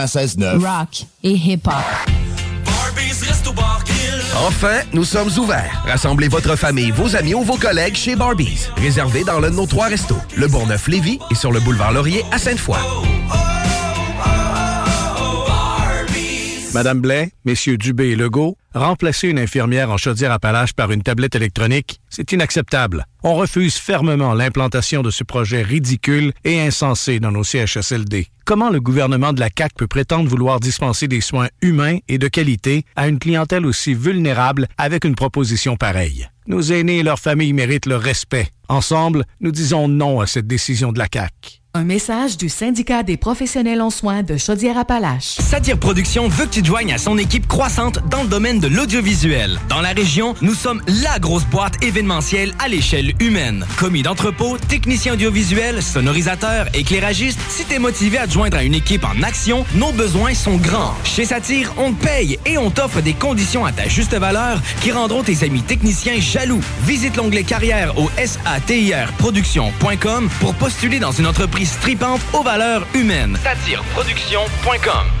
96.9. Rock et hip-hop. Enfin, nous sommes ouverts. Rassemblez votre famille, vos amis ou vos collègues chez Barbies. Réservé dans l'un de nos trois restos, le Bourgneuf-Lévis et sur le boulevard Laurier à Sainte-Foy. Madame Blais, Messieurs Dubé et Legault, remplacer une infirmière en chaudière-appalaches par une tablette électronique, c'est inacceptable. On refuse fermement l'implantation de ce projet ridicule et insensé dans nos CHSLD. Comment le gouvernement de la CAQ peut prétendre vouloir dispenser des soins humains et de qualité à une clientèle aussi vulnérable avec une proposition pareille? Nos aînés et leurs familles méritent le respect. Ensemble, nous disons non à cette décision de la CAQ. Un message du syndicat des professionnels en soins de Chaudière-Appalaches. Satire Productions veut que tu te joignes à son équipe croissante dans le domaine de l'audiovisuel. Dans la région, nous sommes la grosse boîte événementielle à l'échelle humaine. Commis d'entrepôt, technicien audiovisuel, sonorisateur, éclairagiste, si t'es motivé à te joindre à une équipe en action, nos besoins sont grands. Chez Satire, on te paye et on t'offre des conditions à ta juste valeur qui rendront tes amis techniciens jaloux. Visite l'onglet carrière au satirproduction.com pour postuler dans une entreprise stripante aux valeurs humaines. Satireproduction.com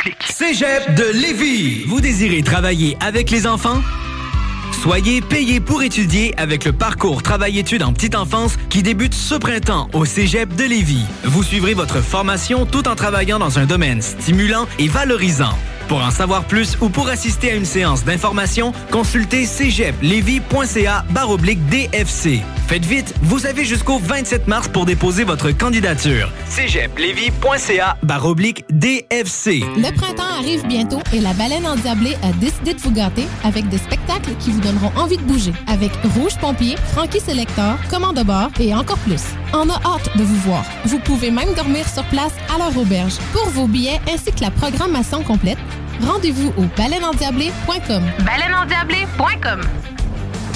Cégep de Lévis. Vous désirez travailler avec les enfants? Soyez payé pour étudier avec le parcours Travail-études en petite enfance qui débute ce printemps au Cégep de Lévis. Vous suivrez votre formation tout en travaillant dans un domaine stimulant et valorisant. Pour en savoir plus ou pour assister à une séance d'information, consultez cégeplevy.ca baroblique DFC. Faites vite, vous avez jusqu'au 27 mars pour déposer votre candidature. cégeplevy.ca baroblique DFC. Le printemps arrive bientôt et la baleine endiablée a décidé de vous gâter avec des spectacles qui vous donneront envie de bouger. Avec Rouge Pompier, Frankie Selector, Commande de bord et encore plus. On a hâte de vous voir. Vous pouvez même dormir sur place à leur auberge. Pour vos billets ainsi que la programmation complète, rendez-vous au baleineendiablé.com. Baleineendiablé.com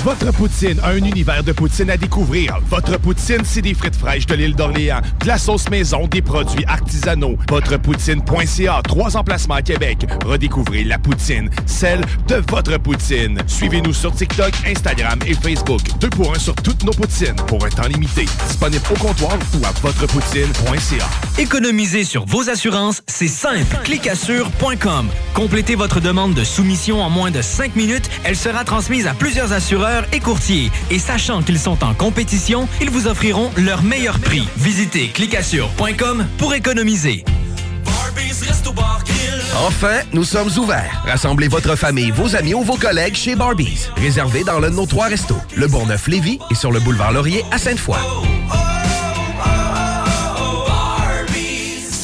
Votre poutine, un univers de poutine à découvrir. Votre poutine, c'est des frites fraîches de l'île d'Orléans, de la sauce maison, des produits artisanaux. Votrepoutine.ca, trois emplacements à Québec. Redécouvrez la poutine, celle de votre poutine. Suivez-nous sur TikTok, Instagram et Facebook. Deux pour un sur toutes nos poutines, pour un temps limité. Disponible au comptoir ou à votrepoutine.ca. Économiser sur vos assurances, c'est simple. Clicassure.com. Complétez votre demande de soumission en moins de 5 minutes. Elle sera transmise à plusieurs assureurs et courtiers. Et sachant qu'ils sont en compétition, ils vous offriront leur meilleur prix. Visitez clicassure.com pour économiser. Enfin, nous sommes ouverts. Rassemblez votre famille, vos amis ou vos collègues chez Barbies. Réservé dans l'un de nos trois restos, le Bourgneuf-Lévis et sur le boulevard Laurier à Sainte-Foy.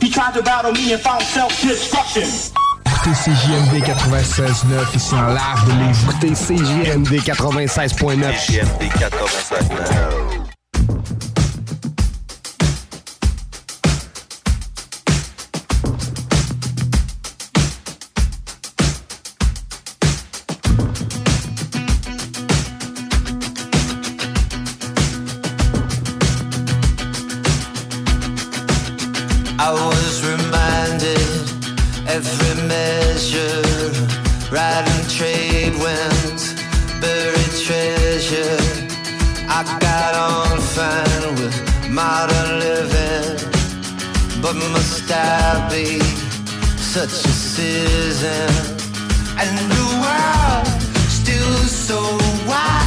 He tried to battle me and found self-destruction. CJMD 96.9 ici en live de les Écoutez CJMD 96.9 CJMD 96.9 I be such a citizen? And the world still so wild,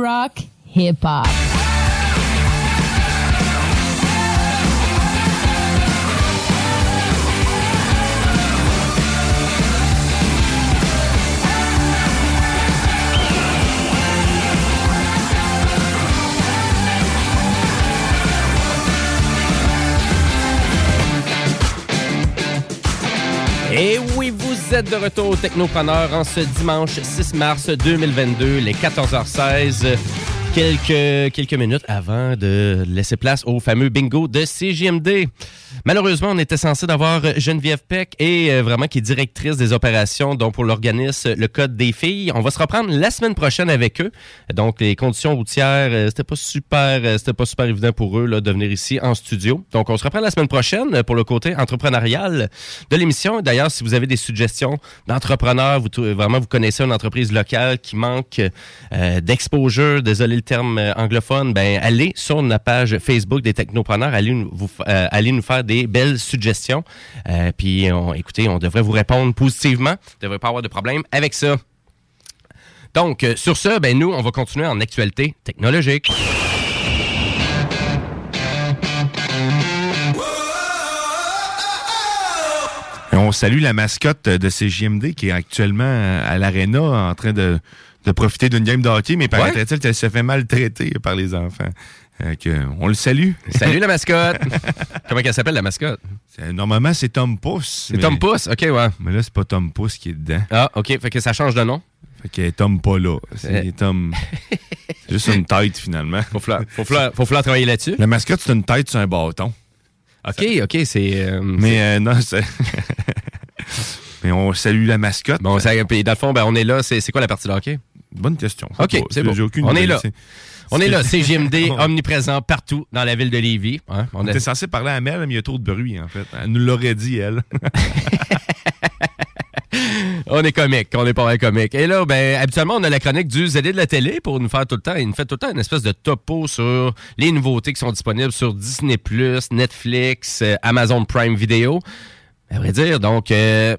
rock, hip hop. Oui, vous êtes de retour au Technopreneur en ce dimanche 6 mars 2022, les 14h16. Quelques, quelques minutes avant de laisser place au fameux bingo de CJMD. Malheureusement, on était censé d'avoir Geneviève Peck et euh, vraiment qui est directrice des opérations donc pour l'organisme Le Code des filles. On va se reprendre la semaine prochaine avec eux. Donc les conditions routières, euh, c'était pas super euh, c'était pas super évident pour eux là, de venir ici en studio. Donc on se reprend la semaine prochaine pour le côté entrepreneurial de l'émission. D'ailleurs, si vous avez des suggestions d'entrepreneurs, vous vraiment vous connaissez une entreprise locale qui manque euh, d'exposure, désolé le terme euh, anglophone, ben allez sur notre page Facebook des technopreneurs, allez nous, euh, allez nous faire des belles suggestions. Euh, puis on, écoutez, on devrait vous répondre positivement. Il devrait pas avoir de problème avec ça. Donc, euh, sur ce, ben nous, on va continuer en actualité technologique. On salue la mascotte de CJMD qui est actuellement à l'Arena en train de, de profiter d'une game de hockey, mais paraît-il qu'elle se fait maltraiter par les enfants. Euh, que, on le salue. Salut la mascotte! Comment elle s'appelle la mascotte? Normalement, c'est Tom Pouce. C'est Tom Pouce, ok, ouais. Mais là, c'est pas Tom Pouce qui est dedans. Ah, ok, fait que ça change de nom. Fait que Tom pas là. C'est. Tom. c'est juste une tête finalement. Faut falloir, faut falloir, faut falloir travailler là-dessus. La mascotte, c'est une tête sur un bâton. Ok, ok, c'est. euh, Mais euh, non, c'est. Mais on salue la mascotte. Bon, ça, dans le fond, ben, on est là. C'est quoi la partie de hockey? Bonne question. OK, c'est bon. On est là. On est là, CGMD, omniprésent partout dans la ville de Lévis. Hein, On a- était censé parler à Mel, mais il y a trop de bruit, en fait. Elle nous l'aurait dit, elle. On est comique, on est pas mal comique. Et là, ben, habituellement, on a la chronique du ZD de la télé pour nous faire tout le temps. Il nous fait tout le temps une espèce de topo sur les nouveautés qui sont disponibles sur Disney+, Netflix, euh, Amazon Prime Video. À vrai dire, donc, euh,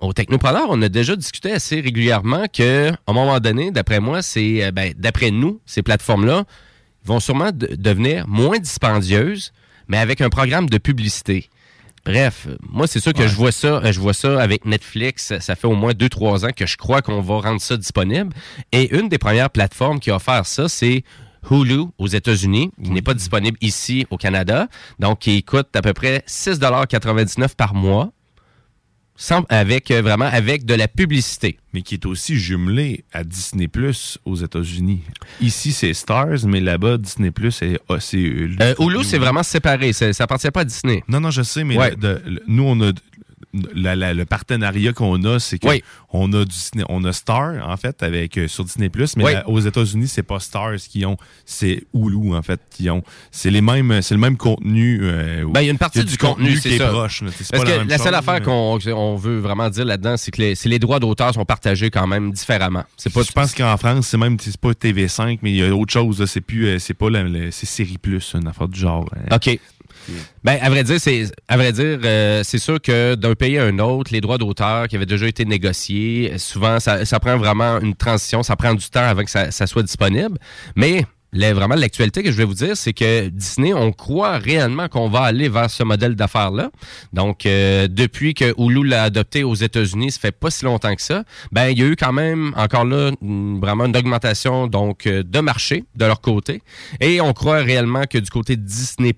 au Technopreneur, on a déjà discuté assez régulièrement que, à un moment donné, d'après moi, c'est, euh, ben, d'après nous, ces plateformes-là vont sûrement de- devenir moins dispendieuses, mais avec un programme de publicité. Bref, moi, c'est sûr que je vois ça, je vois ça avec Netflix. Ça fait au moins 2-3 ans que je crois qu'on va rendre ça disponible. Et une des premières plateformes qui a offert ça, c'est Hulu aux États-Unis, qui n'est pas disponible ici au Canada, donc qui coûte à peu près 6,99 par mois, sans, avec euh, vraiment avec de la publicité. Mais qui est aussi jumelé à Disney Plus aux États-Unis. Ici, c'est Stars, mais là-bas, Disney Plus, c'est ah, c'est Hulu. Euh, Hulu, c'est vraiment séparé, c'est- ça appartient pas à Disney. Non, non, je sais, mais Ouais. le- de- le- nous, on a. la- la- le partenariat qu'on a, c'est qu'on on a du on a Star en fait avec euh, sur Disney Plus, mais Oui. aux États-Unis c'est pas Stars qui ont, c'est Hulu en fait qui ont. C'est les mêmes, c'est le même contenu. euh, Ben, il y a une partie du, contenu, qui est ça. proche. là. C'est Parce pas que la, même seule chose, affaire mais- qu'on on veut vraiment dire là-dedans, c'est que les, les droits d'auteur sont partagés quand même différemment. C'est pas Je pense qu'en France, c'est même c'est pas TV5, mais il y a autre chose. C'est plus, euh, c'est pas c'est série plus, une affaire du genre. hein. OK. Ben, à vrai dire, c'est à vrai dire, euh, sûr que d'un pays à un autre, les droits d'auteur qui avaient déjà été négociés, souvent, ça, prend vraiment une transition, ça prend du temps avant que ça soit disponible. Mais la- vraiment, l'actualité que je vais vous dire, c'est que Disney, on croit réellement qu'on va aller vers ce modèle d'affaires-là. Donc, euh, depuis que Hulu l'a adopté aux États-Unis, ça fait pas si longtemps que ça, ben, il y a eu quand même, encore là, vraiment une augmentation donc, euh, de marché de leur côté. Et on croit réellement que du côté Disney+,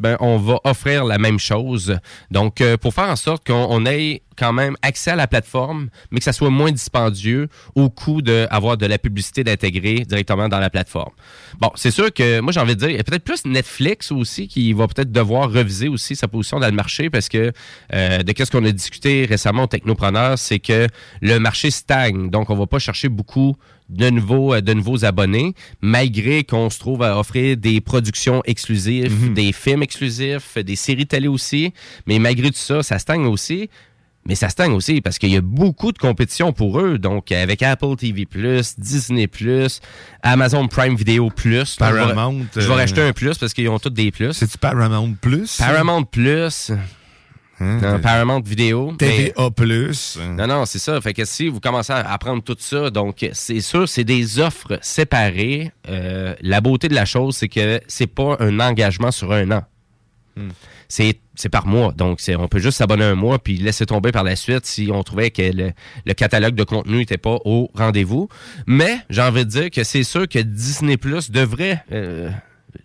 ben, on va offrir la même chose. Donc, euh, pour faire en sorte qu'on on ait quand même accès à la plateforme, mais que ça soit moins dispendieux au coût d'avoir de la publicité d'intégrer directement dans la plateforme. Bon, c'est sûr que moi, j'ai envie de dire, il y a peut-être plus Netflix aussi qui va peut-être devoir reviser aussi sa position dans le marché parce que euh, de qu'est-ce qu'on a discuté récemment au Technopreneur, c'est que le marché stagne. Donc, on va pas chercher beaucoup de nouveaux, euh, de nouveaux abonnés, malgré qu'on se trouve à offrir des productions exclusives, des films exclusifs, des séries télé aussi. Mais malgré tout ça, ça stagne aussi. Mais ça stagne aussi parce qu'il y a beaucoup de compétition pour eux. Donc, avec Apple TV+, Disney+, Amazon Prime Video+, Paramount, Je vais, je vais euh, racheter un plus parce qu'ils ont tous des plus. C'est-tu Paramount Plus? Paramount Plus. Non, Paramount Vidéo. TVA Plus. Non, non, c'est ça. Fait que si vous commencez à apprendre tout ça, donc c'est sûr, c'est des offres séparées. Euh, la beauté de la chose, c'est que c'est pas un engagement sur un an. Hmm. C'est c'est par mois. Donc, on peut juste s'abonner un mois puis laisser tomber par la suite si on trouvait que le, le catalogue de contenu n'était pas au rendez-vous. Mais j'ai envie de dire que c'est sûr que Disney Plus devrait euh,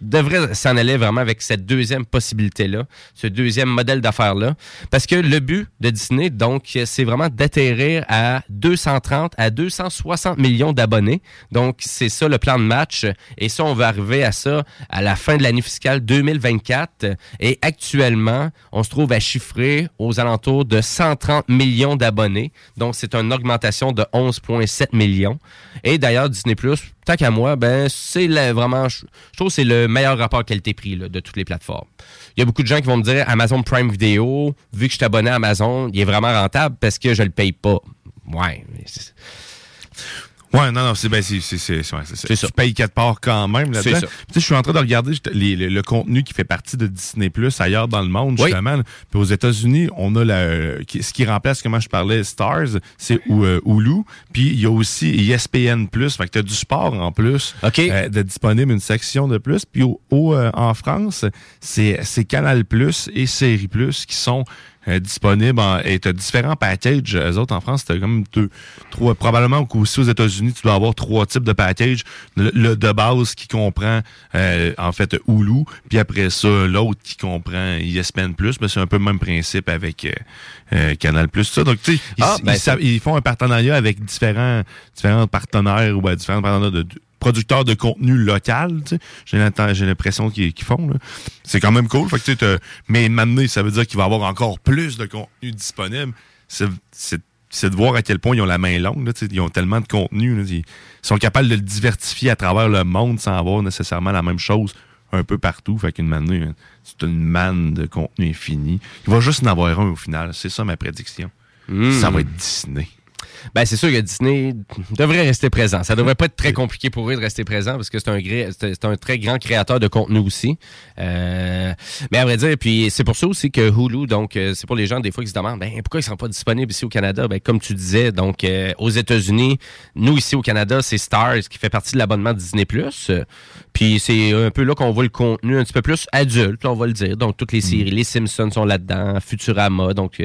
devrait s'en aller vraiment avec cette deuxième possibilité-là, ce deuxième modèle d'affaires-là. Parce que le but de Disney, donc, c'est vraiment d'atterrir à 230 à 260 millions d'abonnés. Donc, c'est ça le plan de match. Et ça, on va arriver à ça à la fin de l'année fiscale 2024. Et actuellement, on se trouve à chiffrer aux alentours de 130 millions d'abonnés. Donc, c'est une augmentation de 11,7 millions. Et d'ailleurs, Disney+, tant qu'à moi, ben, c'est vraiment, je trouve que c'est le meilleur rapport qualité-prix de toutes les plateformes. Il y a beaucoup de gens qui vont me dire Amazon Prime Video, vu que je suis abonné à Amazon, il est vraiment rentable parce que je le paye pas. Ouais. Ouais, non, non, c'est ben, c'est- c'est-. Tu payes quatre parts quand même là-dedans. je suis en train de regarder les- le, contenu qui fait partie de Disney Plus ailleurs dans le monde, Oui. justement. Puis aux États-Unis, on a la, qui- ce qui remplace, comment je parlais, Stars, c'est euh, Hulu. Puis il y a aussi ESPN Plus. Fait que tu as du sport en plus. euh, de disponible une section de plus. Puis au, au, euh, en France, c'est c'est Canal Plus et Série Plus qui sont euh, disponibles en, et t'as différents packages. Eux autres, en France, t'as comme deux, trois, probablement qu'aussi aux États-Unis, tu dois avoir trois types de packages. Le, le de base qui comprend, euh, en fait, Hulu, puis après ça, l'autre qui comprend ESPN+, mais c'est un peu le même principe avec euh, euh, Canal+. Ça. Donc, tu sais, ils, Ah, ben, ils ils font un partenariat avec différents, différents partenaires ou ben, différents partenaires de, de- producteurs de contenu local, tu sais. j'ai l'impression- qu'ils font. C'est quand même cool. Fait que, mais maintenant, ça veut dire qu'il va y avoir encore plus de contenu disponible. C'est de voir à quel point ils ont la main longue. là, ils ont tellement de contenu. là. ils sont capables de le diversifier à travers le monde sans avoir nécessairement la même chose un peu partout. Fait qu'une manne, c'est une manne de contenu infini. Il va juste en avoir un au final. C'est ça ma prédiction. Mm. Ça va être Disney. Ben, c'est sûr que Disney devrait rester présent. Ça devrait pas être très compliqué pour eux de rester présent parce que c'est un, c'est un très grand créateur de contenu aussi. Euh, mais à vrai dire, puis c'est pour ça aussi que Hulu, donc euh, c'est pour les gens des fois qui se demandent, ben pourquoi ils sont pas disponibles ici au Canada? Ben comme tu disais, donc euh, aux États-Unis, nous ici au Canada, c'est Stars qui fait partie de l'abonnement Disney+. Puis c'est un peu là qu'on voit le contenu un petit peu plus adulte, on va le dire. Donc toutes les séries, les Simpsons sont là-dedans, Futurama, donc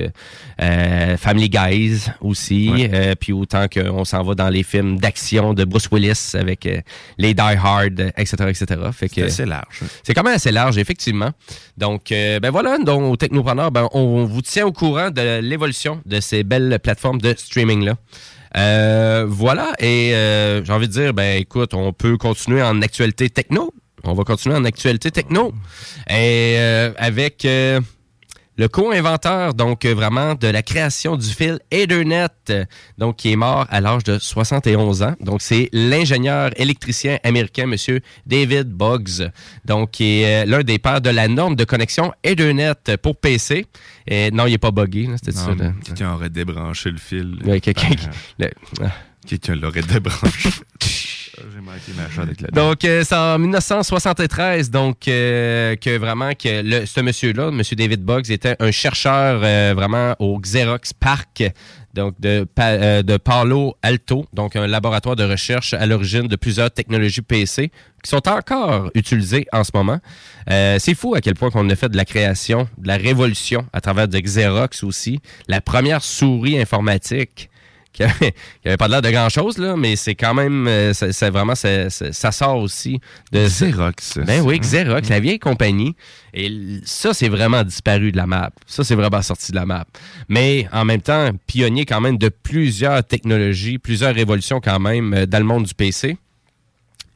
euh, Family Guys aussi. Ouais. Euh, puis autant qu'on s'en va dans les films d'action de Bruce Willis avec euh, les Die Hard, etc., etc. C'est assez large. C'est quand même assez large, effectivement. Donc, euh, ben voilà, donc au Technopreneur, ben, on vous tient au courant de l'évolution de ces belles plateformes de streaming-là. Euh, voilà, et euh, j'ai envie de dire, ben écoute, on peut continuer en actualité techno. On va continuer en actualité techno. Et euh, avec le co-inventeur, donc euh, vraiment, de la création du fil Ethernet, euh, donc qui est mort à l'âge de 71 ans. Donc c'est l'ingénieur électricien américain, Monsieur David Boggs, donc qui est euh, l'un des pères de la norme de connexion Ethernet pour PC. Et non, il n'est pas buggé, c'était ça. Quelqu'un aurait débranché le fil. Ouais, quelqu'un qui- le- Quelqu'un l'aurait débranché. Donc, euh, c'est en 1973, donc, euh, que vraiment, que ce monsieur-là, monsieur David Boggs, était un chercheur euh, vraiment au Xerox Park, donc de, de Palo Alto, donc un laboratoire de recherche à l'origine de plusieurs technologies PC qui sont encore utilisées en ce moment. C'est fou à quel point qu'on a fait de la création, de la révolution à travers de Xerox aussi. La première souris informatique qui avait, qui avait pas l'air de grand chose là, mais c'est quand même, euh, c'est vraiment, ça, ça- ça sort aussi de Xerox. Ben oui, Xerox, la vieille compagnie. Et ça, c'est vraiment disparu de la map. Ça, c'est vraiment sorti de la map. Mais en même temps, pionnier quand même de plusieurs technologies, plusieurs révolutions quand même euh, dans le monde du PC.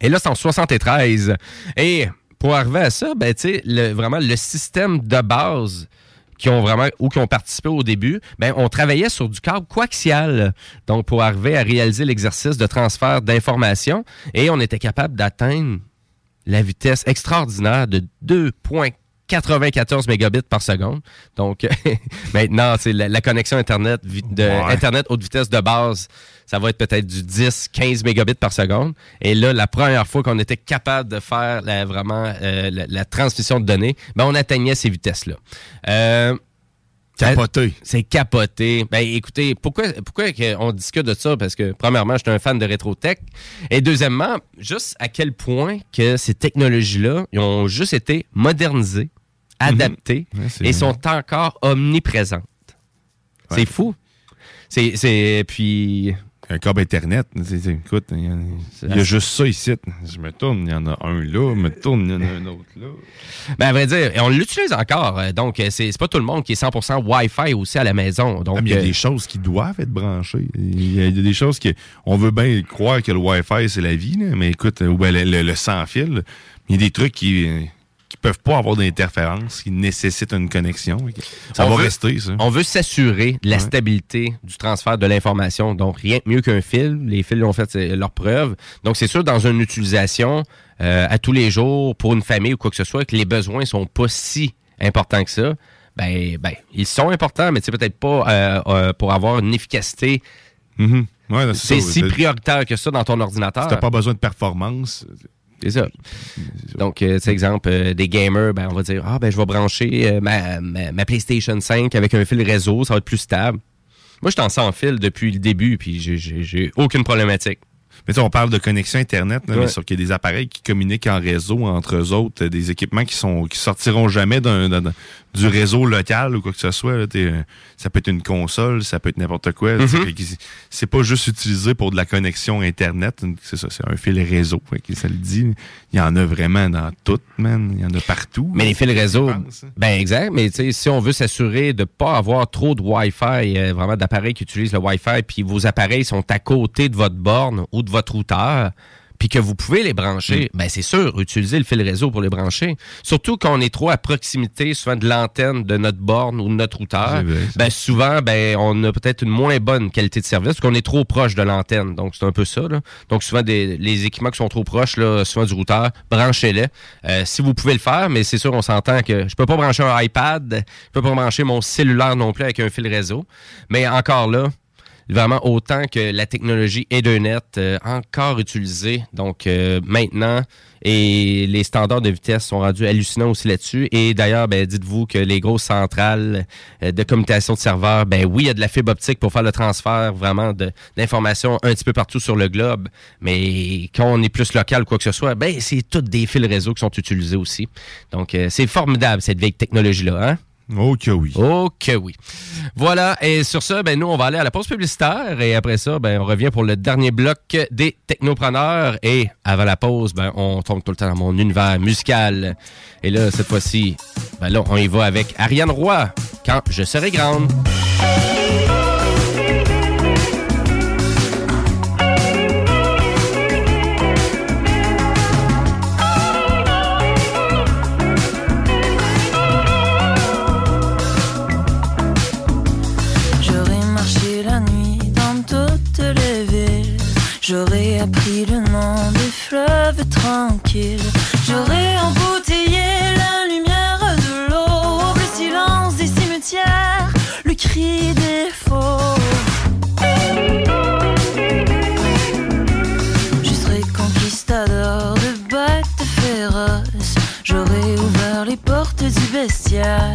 Et là, c'est en 73. Et pour arriver à ça, ben, tu sais, vraiment, le système de base qui ont vraiment ou qui ont participé au début, ben on travaillait sur du câble coaxial. Donc pour arriver à réaliser l'exercice de transfert d'informations et on était capable d'atteindre la vitesse extraordinaire de 2.94 mégabits par seconde. Donc maintenant, c'est la, la connexion internet vi- de Ouais. internet haute vitesse de base, ça va être peut-être du 10 15 mégabits par seconde et là la première fois qu'on était capable de faire la- vraiment euh, la, la transmission de données, ben on atteignait ces vitesses là. Euh, Capoté. C'est capoté. Ben écoutez, pourquoi, pourquoi on discute de ça? Parce que premièrement, je suis un fan de rétro-tech. Et deuxièmement, juste à quel point que ces technologies-là ont juste été modernisées, adaptées Ouais, c'est et vrai. sont encore omniprésentes. C'est fou. C'est, c'est, puis... Un câble Internet, écoute, il y, a- il y a juste ça ici. Je me tourne, il y en a un là, je me tourne, il y en a un autre là. Ben, à vrai dire, on l'utilise encore. euh, Donc, euh, c'est, pas tout le monde qui est 100% Wi-Fi aussi à la maison. Donc, Ah, mais il y a euh, des choses qui doivent être branchées. Il y a, il y a des choses qui. On veut bien croire que le Wi-Fi, c'est la vie, là, mais écoute, ou ben, le, le- le sans-fil, il y a des trucs qui. Peuvent pas avoir d'interférence, qui nécessitent une connexion. Ça On va veut- rester, ça. On veut s'assurer de la stabilité du transfert de l'information. Donc, rien de mieux qu'un fil. Les fils ont fait leur preuve. Donc, c'est sûr, dans une utilisation euh, à tous les jours, pour une famille ou quoi que ce soit, que les besoins sont pas si importants que ça, ben, ben ils sont importants, mais c'est peut-être pas euh, euh, pour avoir une efficacité. Mhm. Ouais, c'est si prioritaire que ça dans ton ordinateur. Si t'as pas besoin de performance. C'est ça. Donc, euh, sais, exemple, euh, des gamers, ben, on va dire, ah, ben, je vais brancher euh, ma, PlayStation 5 avec un fil réseau, ça va être plus stable. Moi, je suis en sans fil depuis le début, puis j'ai aucune problématique. Mais on parle de connexion Internet, là, Ouais. mais sur qu'il y a des appareils qui communiquent en réseau entre eux autres, euh, des équipements qui sont qui sortiront jamais d'un, d'un- du réseau local ou quoi que ce soit. là. Euh, ça peut être une console, ça peut être n'importe quoi. Mhm. C'est pas juste utilisé pour de la connexion Internet. C'est ça, c'est un fil réseau. Ça le dit. Il y en a vraiment dans tout, man. Il y en a partout. Mais les fils réseau, hein. ben exact, mais si on veut s'assurer de pas avoir trop de Wi-Fi, euh, vraiment d'appareils qui utilisent le Wi-Fi, puis vos appareils sont à côté de votre borne ou de votre routeur, puis que vous pouvez les brancher, Mm. ben c'est sûr, utilisez le fil réseau pour les brancher. Surtout quand on est trop à proximité, souvent de l'antenne de notre borne ou de notre routeur, ben souvent, ben on a peut-être une moins bonne qualité de service parce qu'on est trop proche de l'antenne. Donc c'est un peu ça. Là. Donc souvent des, les équipements qui sont trop proches, là, souvent du routeur, branchez-les. Euh, si vous pouvez le faire, mais c'est sûr, on s'entend que je peux pas brancher un iPad, je peux pas brancher mon cellulaire non plus avec un fil réseau. Mais encore là, vraiment autant que la technologie Ethernet euh, encore utilisée. Donc euh, maintenant, et les standards de vitesse sont rendus hallucinants aussi là-dessus. Et d'ailleurs, ben, dites-vous que les grosses centrales euh, de commutation de serveurs, ben oui, il y a de la fibre optique pour faire le transfert vraiment d'informations un petit peu partout sur le globe. Mais quand on est plus local ou quoi que ce soit, ben c'est toutes des fils réseau qui sont utilisés aussi. Donc euh, c'est formidable cette vieille technologie-là, hein? Que oui. Que oui. Voilà, et sur ça, ben, nous, on va aller à la pause publicitaire et après ça, ben, on revient pour le dernier bloc des technopreneurs. Et avant la pause, ben, on tombe tout le temps dans mon univers musical. Et là, cette fois-ci, ben là, on y va avec Ariane Roy, quand je serai grande. J'aurais appris le nom des fleuves tranquilles. J'aurais embouteillé la lumière de l'eau, le silence des cimetières, le cri des faux. Je serais conquistador de bêtes féroces. J'aurais ouvert les portes du bestiaire.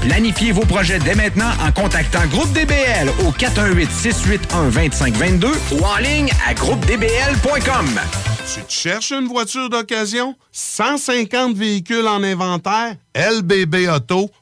Planifiez vos projets dès maintenant en contactant Groupe DBL au 418-681-2522 ou en ligne à groupedbl.com. Tu cherches une voiture d'occasion? 150 véhicules en inventaire? lbbauto.com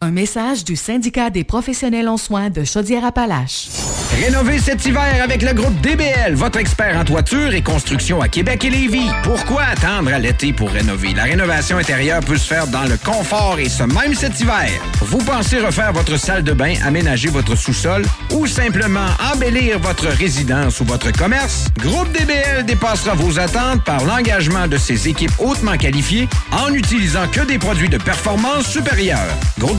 Un message du syndicat des professionnels en soins de Chaudière-Appalaches. Rénover cet hiver avec le groupe DBL, votre expert en toiture et construction à Québec et Lévis. Pourquoi attendre à l'été pour rénover? La rénovation intérieure peut se faire dans le confort et ce même cet hiver. Vous pensez refaire votre salle de bain, aménager votre sous-sol ou simplement embellir votre résidence ou votre commerce? Groupe DBL dépassera vos attentes par l'engagement de ses équipes hautement qualifiées en n'utilisant que des produits de performance supérieure.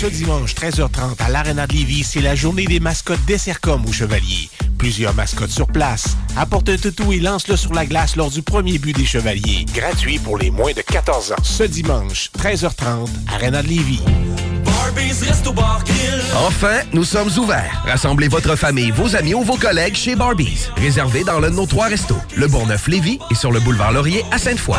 Ce dimanche, 13h30, à l'Arena de Lévis, c'est la journée des mascottes des Sercom aux Chevaliers. Plusieurs mascottes sur place. Apporte un toutou et lance-le sur la glace lors du premier but des Chevaliers. Gratuit pour les moins de 14 ans. Ce dimanche, 13h30, Arena de Lévis. Enfin, nous sommes ouverts. Rassemblez votre famille, vos amis ou vos collègues chez Barbies. Réservé dans l'un de nos trois restos, le Bourgneuf-Lévis et sur le boulevard Laurier à Sainte-Foy.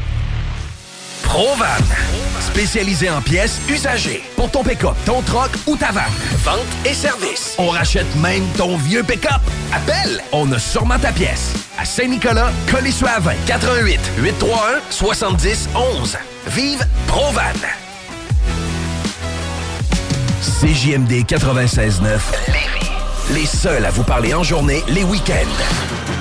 Provan. Spécialisé en pièces usagées. Pour ton pick-up, ton troc ou ta vanne. Vente et service. On rachète même ton vieux pick-up. Appelle, on a sûrement ta pièce. À Saint-Nicolas, Colissois 88 831 70 11. Vive Provan. CJMD 96.9 Lévis. Les seuls à vous parler en journée, les week-ends.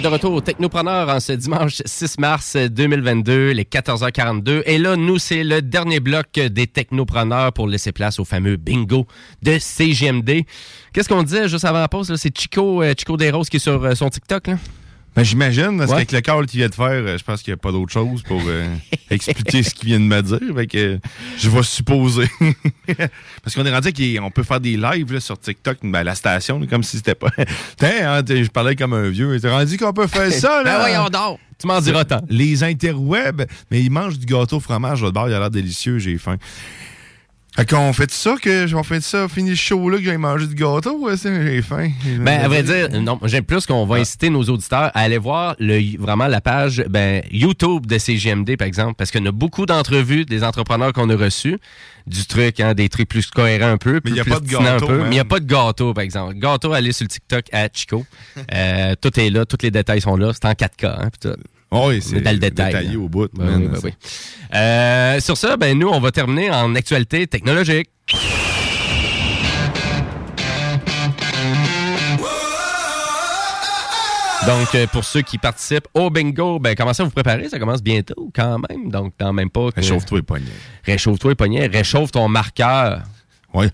De retour au Technopreneur en ce dimanche 6 mars 2022, les 14h42. Et là, nous, c'est le dernier bloc des Technopreneurs pour laisser place au fameux bingo de CGMD. Qu'est-ce qu'on disait juste avant la pause? C'est Chico, euh, Chico qui est sur euh, son TikTok. Là? Ben, j'imagine, parce Ouais. qu'avec le call qu'il vient de faire, euh, je pense qu'il n'y a pas d'autre chose pour euh, expliquer ce qu'il vient de me dire. Fait que je vais supposer. parce qu'on est rendu qu'on peut faire des lives là, sur TikTok, ben, à la station, là, comme si c'était pas. Tiens, hein, je parlais comme un vieux. T'es rendu qu'on peut faire ça, là? Ben voyons donc. Tu m'en diras tant. Les interwebs, mais ils mangent du gâteau au fromage, votre bar, il a l'air délicieux, j'ai faim. Fait qu'on fait ça, que on fait ça, fini le show là, que j'ai mangé du gâteau, ouais, c'est- j'ai faim. Ben, à vrai dire, non, j'aime plus qu'on va inciter nos auditeurs à aller voir le, vraiment la page ben, YouTube de CGMD, par exemple, parce en a beaucoup d'entrevues des entrepreneurs qu'on a reçus, du truc, hein, des trucs plus cohérents un peu, plus il y a pas de gâteau, peu, mais il n'y a pas de gâteau, par exemple. Gâteau, allez sur le TikTok à Chico. Euh, tout est là, tous les détails sont là. C'est en 4K, hein, tout. Oui, c'est dans le détail. détaillé au bout, Ben man. oui, ben oui. Euh, sur ça, ben nous, on va terminer en actualité technologique. Donc, euh, pour ceux qui participent au bingo, ben, commencez à vous préparer. Ça commence bientôt, quand même. Donc, dans même pas. que- Réchauffe-toi les poignets. Réchauffe-toi les poignets. Réchauffe ton marqueur. Oui.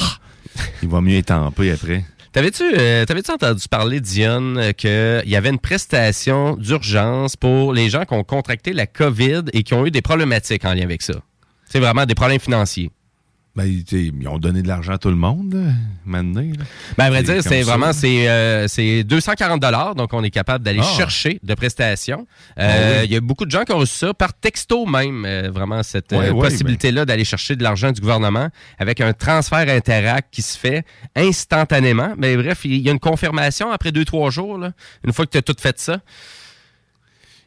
Il va mieux étamper après. T'avais-tu euh, entendu parler, Dionne, euh, qu'il y avait une prestation d'urgence pour les gens qui ont contracté la COVID et qui ont eu des problématiques en lien avec ça? C'est vraiment des problèmes financiers. Ben, ils ont donné de l'argent à tout le monde, là, maintenant. là. Ben, à vrai dire, c'est vraiment c'est euh, c'est 240 dollars, donc on est capable d'aller Ah. chercher de prestations. Ah Euh, oui. Il y a beaucoup de gens qui ont reçu ça par texto même, euh, vraiment cette euh, possibilité-là d'aller chercher de l'argent du gouvernement avec un transfert interact qui se fait instantanément. Mais bref, il y a une confirmation après deux trois jours, là, une fois que tu as tout fait ça.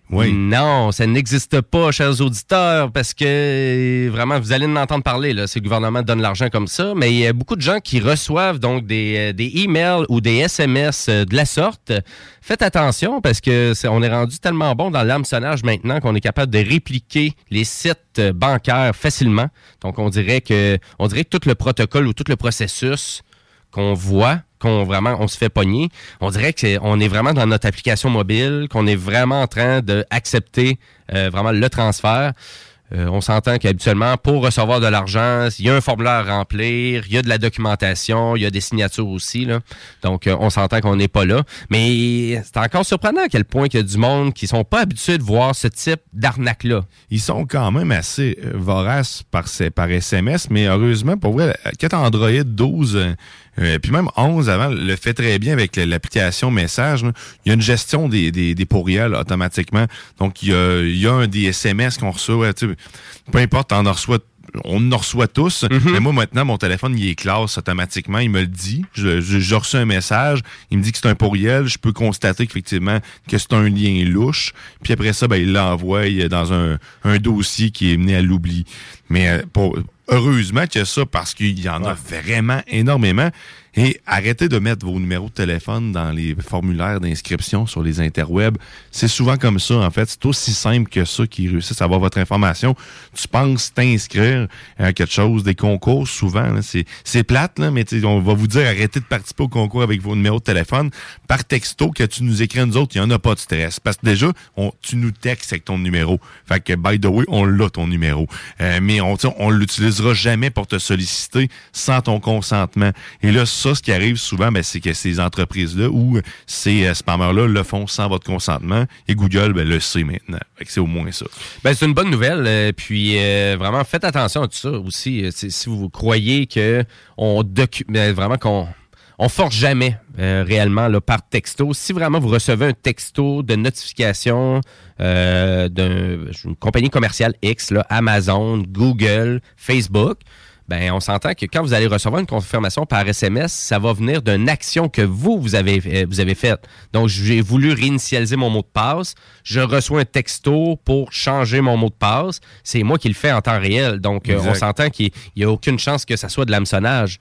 Oui. Non, ça n'existe pas, chers auditeurs, parce que euh, vraiment, vous allez en entendre parler. Là, si le gouvernement donne l'argent comme ça, mais il y a beaucoup de gens qui reçoivent donc des, euh, des emails ou des SMS euh, de la sorte. Faites attention parce que c'est- on est rendu tellement bon dans l'hameçonnage maintenant qu'on est capable de répliquer les sites bancaires facilement. Donc, on dirait que on dirait que tout le protocole ou tout le processus qu'on voit, qu'on vraiment on se fait pogner, on dirait qu'on est vraiment dans notre application mobile, qu'on est vraiment en train d'accepter vraiment le transfert. Euh, on s'entend qu'habituellement, pour recevoir de l'argent, il y a un formulaire à remplir, il y a de la documentation, il y a des signatures aussi. Là. Donc, euh, on s'entend qu'on n'est pas là. Mais c'est encore surprenant à quel point qu'il y a du monde qui sont pas habitués de voir ce type d'arnaque-là. Ils sont quand même assez euh, voraces par, SMS, mais heureusement, pour vrai, quand Android 12, euh, euh, puis même 11 avant, le fait très bien avec l'application Message. Il y a une gestion des, des, des pourriels automatiquement. Donc, il y a, un des SMS qu'on reçoit. Peu importe, on en reçoit on en reçoit tous, mais moi maintenant mon téléphone il est classe automatiquement, il me le dit. Je, je, je reçois un message, il me dit que c'est un pourriel, je peux constater qu'effectivement que c'est un lien louche, puis après ça ben il l'envoie dans un, un dossier qui est mené à l'oubli. Mais euh, pour, heureusement qu'il y a ça parce qu'il y en a vraiment énormément. Et arrêtez de mettre vos numéros de téléphone dans les formulaires d'inscription sur les interwebs. C'est souvent comme ça, en fait. C'est aussi simple que ça qui réussissent à avoir votre information. Tu penses t'inscrire à quelque chose, des concours, souvent, c'est, plate, là, mais on va vous dire arrêtez de participer au concours avec vos numéros de téléphone. Par texto, que tu nous écris nous autres, il n'y en a pas de stress. Parce que déjà, on, tu nous textes avec ton numéro. Fait que, by the way, on l'a ton numéro. Euh, mais on, on l'utilisera jamais pour te solliciter sans ton consentement. Et là, ça, ce qui arrive souvent, ben, c'est que ces entreprises-là ou ces euh, spammers-là le font sans votre consentement. Et Google ben, le sait maintenant. C'est au moins ça. Ben, c'est une bonne nouvelle. euh, puis euh, vraiment, faites attention à tout ça aussi. si vous croyez que on vraiment qu'on on force jamais réellement là, par texto. Si vraiment vous recevez un texto de notification d'une compagnie commerciale X, là, Amazon, Google, Facebook, ben on s'entend que quand vous allez recevoir une confirmation par SMS, ça va venir d'une action que vous vous avez euh, vous avez faite. Donc j'ai voulu réinitialiser mon mot de passe, je reçois un texto pour changer mon mot de passe, c'est moi qui le fais en temps réel. Donc euh, on s'entend qu'il n'y a aucune chance que ça soit de l'hameçonnage.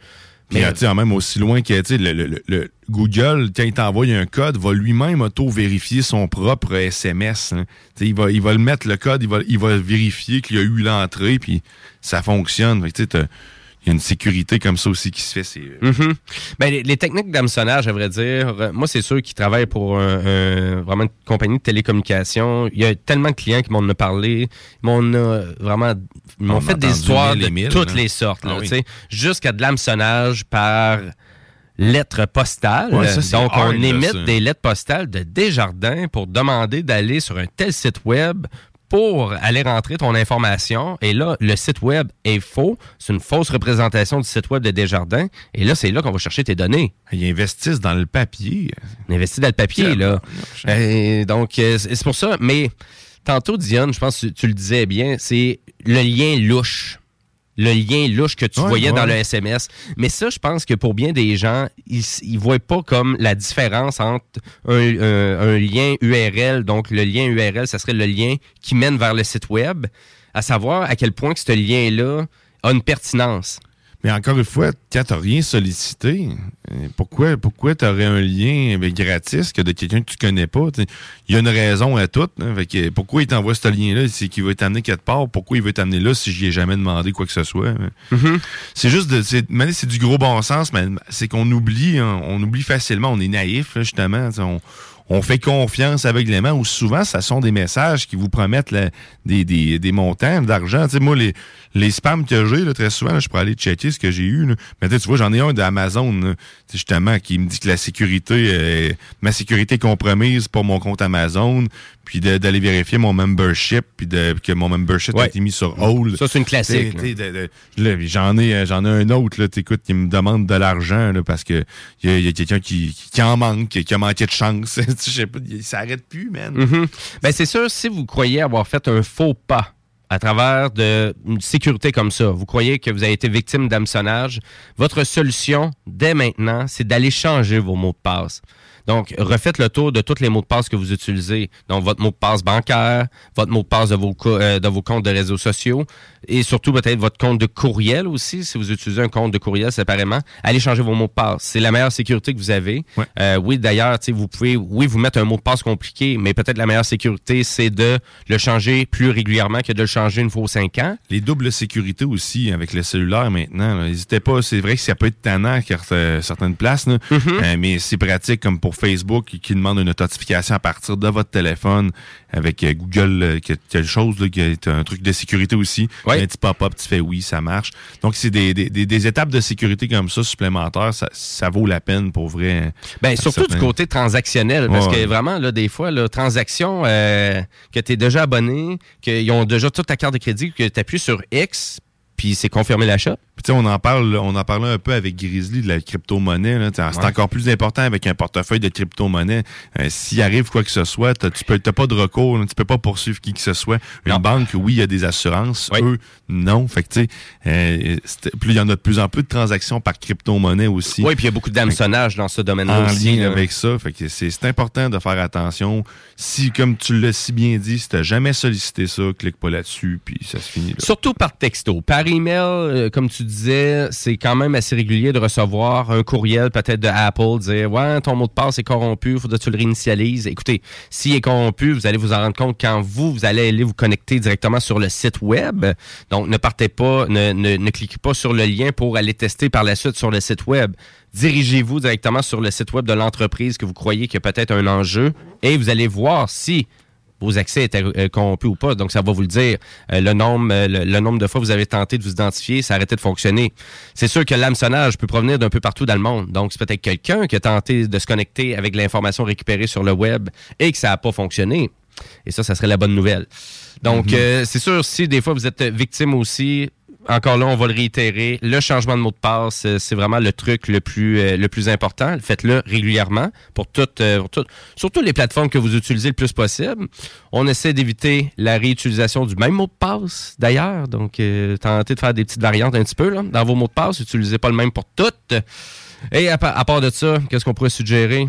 Puis, euh, tu sais, même aussi loin que, le, le- le- Google, quand il t'envoie un code, va lui-même auto-vérifier son propre SMS. hein. Tu sais, il va, il va le mettre, le code, il va, il va vérifier qu'il y a eu l'entrée, puis ça fonctionne. Fait que, il y a une sécurité comme ça aussi qui se fait. C'est Mhm. Ben, les, les techniques d'hameçonnage, à vrai dire, euh, moi, c'est sûr qui travaillent pour un- un- vraiment une compagnie de télécommunications. Il y a tellement de clients qui m'en ont parlé. Ils m'en ont vraiment ils m'ont On fait des histoires mille de mille, toutes là. les sortes. là, Ah oui. Jusqu'à de l'hameçonnage par lettre postale. Ouais, ça, c'est Donc, hard, on là, émite ça. des lettres postales de Desjardins pour demander d'aller sur un tel site web pour aller rentrer ton information. Et là, le site web est faux. C'est une fausse représentation du site web de Desjardins. Et là, c'est là qu'on va chercher tes données. Ils investissent dans le papier. Ils investissent dans le papier, là. Euh, donc, euh, c'est c'est pour ça. Mais tantôt, Diane, je pense que tu le disais bien, c'est le lien louche. Le lien louche que tu Ouais, voyais ouais. dans le SMS. Mais ça, je pense que pour bien des gens, ils ne voient pas comme la différence entre un, un- un lien URL. Donc, le lien URL, ça serait le lien qui mène vers le site web. À savoir à quel point que ce lien-là a une pertinence. Mais encore une fois, quand tu rien sollicité, euh, pourquoi, pourquoi tu aurais un lien ben, gratis que de quelqu'un que tu connais pas? Il y a une raison à tout. hein. Fait que pourquoi il t'envoie ce lien-là? C'est qu'il veut t'amener quelque part. Pourquoi il veut t'amener là si j'y ai jamais demandé quoi que ce soit? hein? Mm-hmm. C'est juste de. c'est- du gros bon sens, mais c'est qu'on oublie, hein, on oublie facilement, on est naïf, là, justement. On, on fait confiance aveuglément ou souvent, ça sont des messages qui vous promettent des, des, des montants d'argent. Moi, les, les spams que j'ai, là, très souvent, là, je pourrais aller checker ce que j'ai eu. là. Mais tu vois, j'en ai un d'Amazon, justement, qui me dit que la sécurité, euh, ma sécurité est compromise pour mon compte Amazon, puis d'aller vérifier mon membership, puis de, que mon membership a été mis sur hold. Ça, c'est une classique, J'en ai, euh, j'en ai un autre, là, t'écoutes, qui me demande de l'argent, parce que il y a, a quelqu'un qui, qui, en manque, qui, a manqué de chance. Je sais pas, il- ça arrête plus, man. Mhm. Ben, c'est sûr, si vous croyez avoir fait un faux pas à travers de une sécurité comme ça, vous croyez que vous avez été victime d'hameçonnage, votre solution, dès maintenant, c'est d'aller changer vos mots de passe. Donc, refaites le tour de tous les mots de passe que vous utilisez. Donc, votre mot de passe bancaire, votre mot de passe de vos, euh, de vos comptes de réseaux sociaux et surtout peut-être votre compte de courriel aussi, si vous utilisez un compte de courriel séparément. Allez changer vos mots de passe. C'est la meilleure sécurité que vous avez. Euh, oui, d'ailleurs, tu sais, vous pouvez, oui, vous mettre un mot de passe compliqué, mais peut-être la meilleure sécurité, c'est de le changer plus régulièrement que de le changer une fois aux cinq ans. Les doubles sécurités aussi avec le cellulaire maintenant. N'hésitez pas, c'est vrai que ça peut être tannant à certaines places, là. Mhm. Euh, mais c'est pratique comme pour Facebook qui, qui demande une notification à partir de votre téléphone avec euh, Google, euh, que- quelque chose, là, qui est un truc de sécurité aussi. Un petit pop-up, tu fais oui, ça marche. Donc c'est des, des, des- étapes de sécurité comme ça supplémentaires, ça, ça vaut la peine pour vrai. Ben, À surtout certains- du côté transactionnel, parce Ouais. que vraiment, là, des fois, là, transactions euh, que tu es déjà abonné, qu'ils ont déjà toute ta carte de crédit, que tu appuies sur X, puis c'est confirmé l'achat. Puis, tu sais, on en parle, on en parlait un peu avec Grizzly de la crypto-monnaie. C'est encore plus important avec un portefeuille de crypto-monnaie. Euh, S'il arrive quoi que ce soit, tu peux, t'as pas de recours, là. tu peux pas poursuivre qui que ce soit. Une banque, oui, il y a des assurances. Eux, non. Fait que tu sais, euh, puis il y en a de plus en plus de transactions par crypto-monnaie aussi. Oui, puis il y a beaucoup d'hameçonnage dans ce domaine-là En aussi. lien avec ça. Fait que c'est c'est important de faire attention. Si, comme tu l'as si bien dit, si t'as jamais sollicité ça, clique pas là-dessus, puis ça se finit là. Surtout par texto. Par email, euh, comme tu disais, c'est quand même assez régulier de recevoir un courriel peut-être de Apple, dire Ouais, ton mot de passe est corrompu, faudrait que tu le réinitialises. Écoutez, s'il est corrompu, vous allez vous en rendre compte quand vous, vous allez aller vous connecter directement sur le site web. Donc, ne partez pas, ne cliquez pas sur le lien pour aller tester par la suite sur le site web. Dirigez-vous directement sur le site web de l'entreprise que vous croyez qu'il y a peut-être un enjeu et vous allez voir si vos accès étaient euh, corrompus ou pas. Donc, ça va vous le dire. Euh, le, nombre, euh, le, le nombre de fois que vous avez tenté de vous identifier, ça a arrêté de fonctionner. C'est sûr que l'hameçonnage peut provenir d'un peu partout dans le monde. Donc, c'est peut-être quelqu'un qui a tenté de se connecter avec l'information récupérée sur le web et que ça n'a pas fonctionné. Et ça, ça serait la bonne nouvelle. Donc, euh, c'est sûr, si des fois vous êtes victime aussi, encore là, on va le réitérer. Le changement de mot de passe, euh, c'est vraiment le truc le plus, euh, le plus important. Faites-le régulièrement pour toutes, euh, pour toutes- surtout les plateformes que vous utilisez le plus possible. On essaie d'éviter la réutilisation du même mot de passe, d'ailleurs. Donc, euh, tentez de faire des petites variantes un petit peu là, dans vos mots de passe. Utilisez pas le même pour toutes. Et à part de ça, qu'est-ce qu'on pourrait suggérer?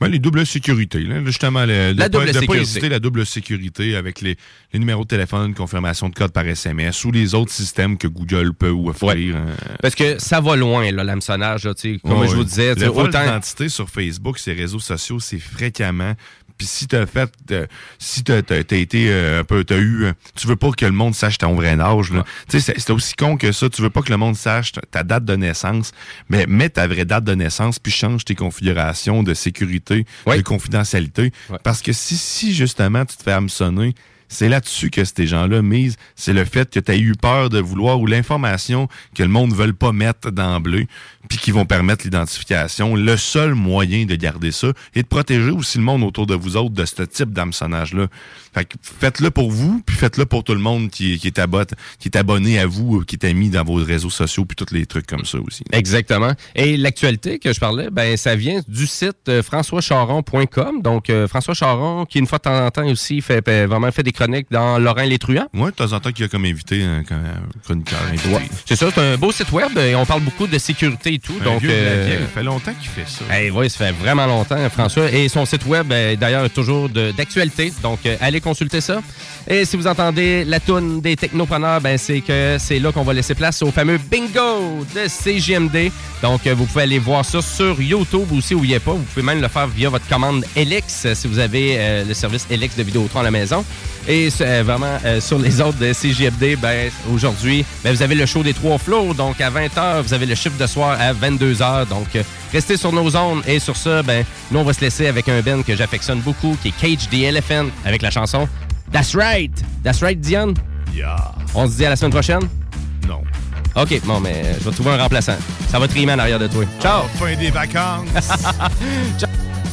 Ben, les doubles sécurités, là, justement, le- de La pas, double de pas sécurité. hésiter la double sécurité avec les, les numéros de téléphone, confirmation de code par SMS ou les autres systèmes que Google peut offrir. hein. Parce que ça va loin, là, l'hameçonnage. Comme Ouais, je vous disais, autant... d'identité sur Facebook, ces réseaux sociaux, c'est fréquemment. Puis si t'as fait, euh, si t'as t'as- t'as été euh, un peu, t'as eu, euh, tu veux pas que le monde sache ton vrai âge. là. Tu sais, c'est- c'est aussi con que ça. Tu veux pas que le monde sache ta- ta date de naissance, mais mets ta vraie date de naissance puis change tes configurations de sécurité, de confidentialité. Parce que si, si justement tu te fais hameçonner, c'est là-dessus que ces gens-là misent. C'est le fait que tu as eu peur de vouloir ou l'information que le monde ne veut pas mettre d'emblée, puis qui vont permettre l'identification. Le seul moyen de garder ça et de protéger aussi le monde autour de vous autres de ce type d'hameçonnage-là. Fait que faites-le pour vous, puis faites-le pour tout le monde qui, qui est, abot- qui est abonné à vous, qui est mis dans vos réseaux sociaux, puis tous les trucs comme ça aussi. Exactement. Et l'actualité que je parlais, ben ça vient du site euh, françoischaron.com. Donc euh, François Charon, qui une fois de temps en temps aussi fait fait- vraiment fait des chroniques dans Laurent les truands. Oui, de temps en temps, qui a comme invité un, un chroniqueur invité. Ouais. C'est ça, c'est un beau site web et on parle beaucoup de sécurité et tout. Un donc, vieux euh, ça fait longtemps qu'il fait ça. Eh oui, ça fait vraiment longtemps, François. Et son site web, euh, d'ailleurs, est toujours d'actualité. Donc, euh, allez consulter ça. Et si vous entendez la toune des technopreneurs, ben, c'est que c'est là qu'on va laisser place au fameux bingo de CGMD. Donc, euh, vous pouvez aller voir ça sur YouTube aussi où il n'y est pas. Vous pouvez même le faire via votre commande Elix euh, si vous avez euh, le service Elix de Vidéotron à la maison. Et vraiment, sur les autres de CGMD, ben, aujourd'hui, ben, vous avez le show des trois flots. Donc, à 20h, vous avez le chiffre de soir à 22h. Donc, restez sur nos ondes. Et sur ça, ben, nous, on va se laisser avec un Ben que j'affectionne beaucoup, qui est Cage the Elephant, avec la chanson That's Right. That's Right, Diane. On se dit à la semaine prochaine? Non. OK, bon, mais je vais trouver un remplaçant. Ça va trimer en arrière de toi. Ciao! fin des vacances! Ciao!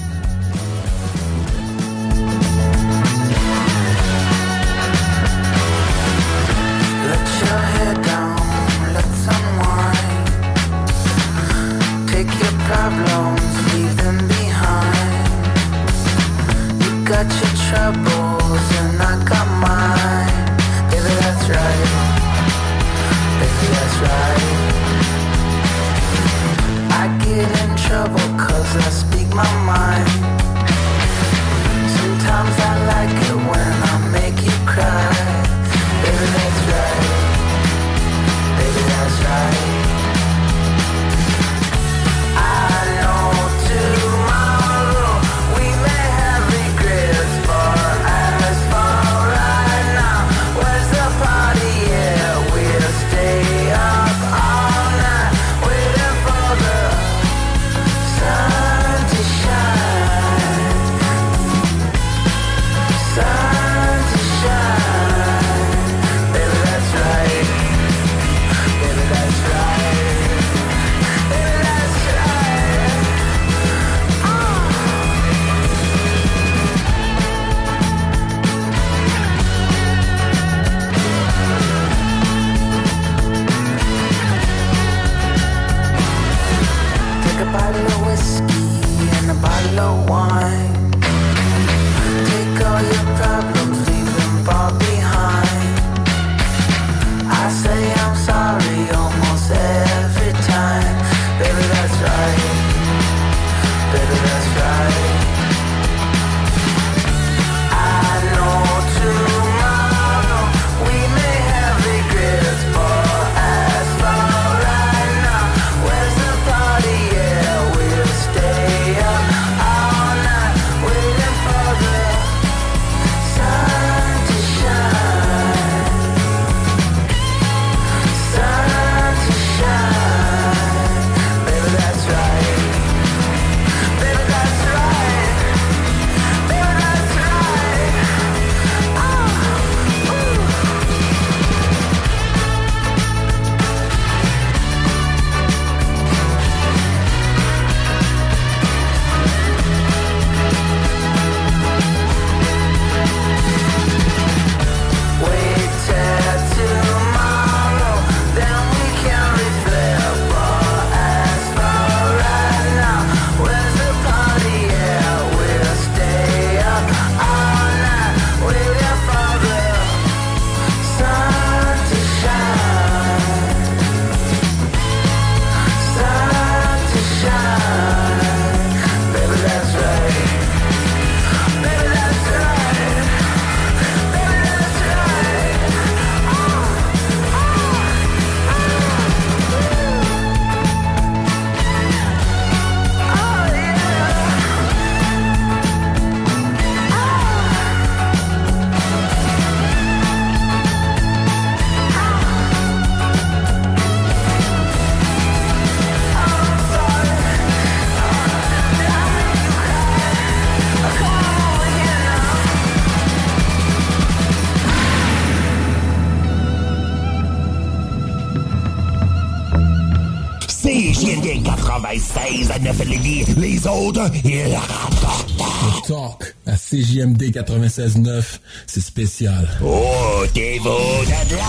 Ils rapportent. Le talk à CJMD 96.9, c'est spécial. Oh, t'es beau de là!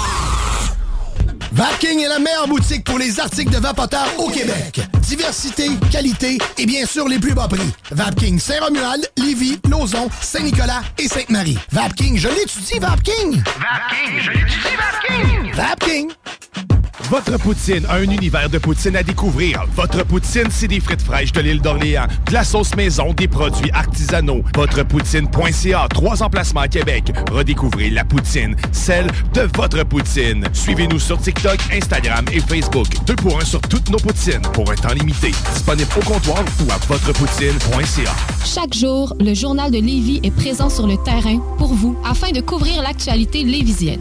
Vapking est la meilleure boutique pour les articles de vapoteurs au Québec. Diversité, qualité et bien sûr les plus bas prix. Vapking Saint-Romuald, Lévis, Lauson, Saint-Nicolas et Sainte-Marie. Vapking, je l'étudie, Vapking! Vapking, je l'étudie, Vapking! Vapking! Votre poutine, un univers de poutine à découvrir. Votre poutine, c'est des frites fraîches de l'île d'Orléans, de la sauce maison, des produits artisanaux. Votrepoutine.ca, trois emplacements à Québec. Redécouvrez la poutine, celle de votre poutine. Suivez-nous sur TikTok, Instagram et Facebook. Deux pour un sur toutes nos poutines, pour un temps limité. Disponible au comptoir ou à votrepoutine.ca. Chaque jour, le Journal de Lévis est présent sur le terrain pour vous afin de couvrir l'actualité lévisienne.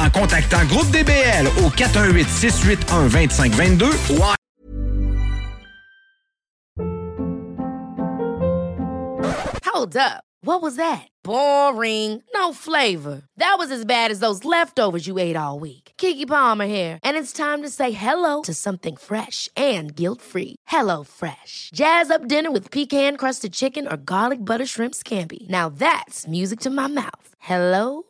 en contactant Groupe DBL au 418 681 2522 ou en Hold up. What was that? Boring. No flavor. That was as bad as those leftovers you ate all week. Kiki Palmer here, and it's time to say hello to something fresh and guilt-free. Hello Fresh. Jazz up dinner with pecan-crusted chicken or garlic butter shrimp scampi. Now that's music to my mouth. Hello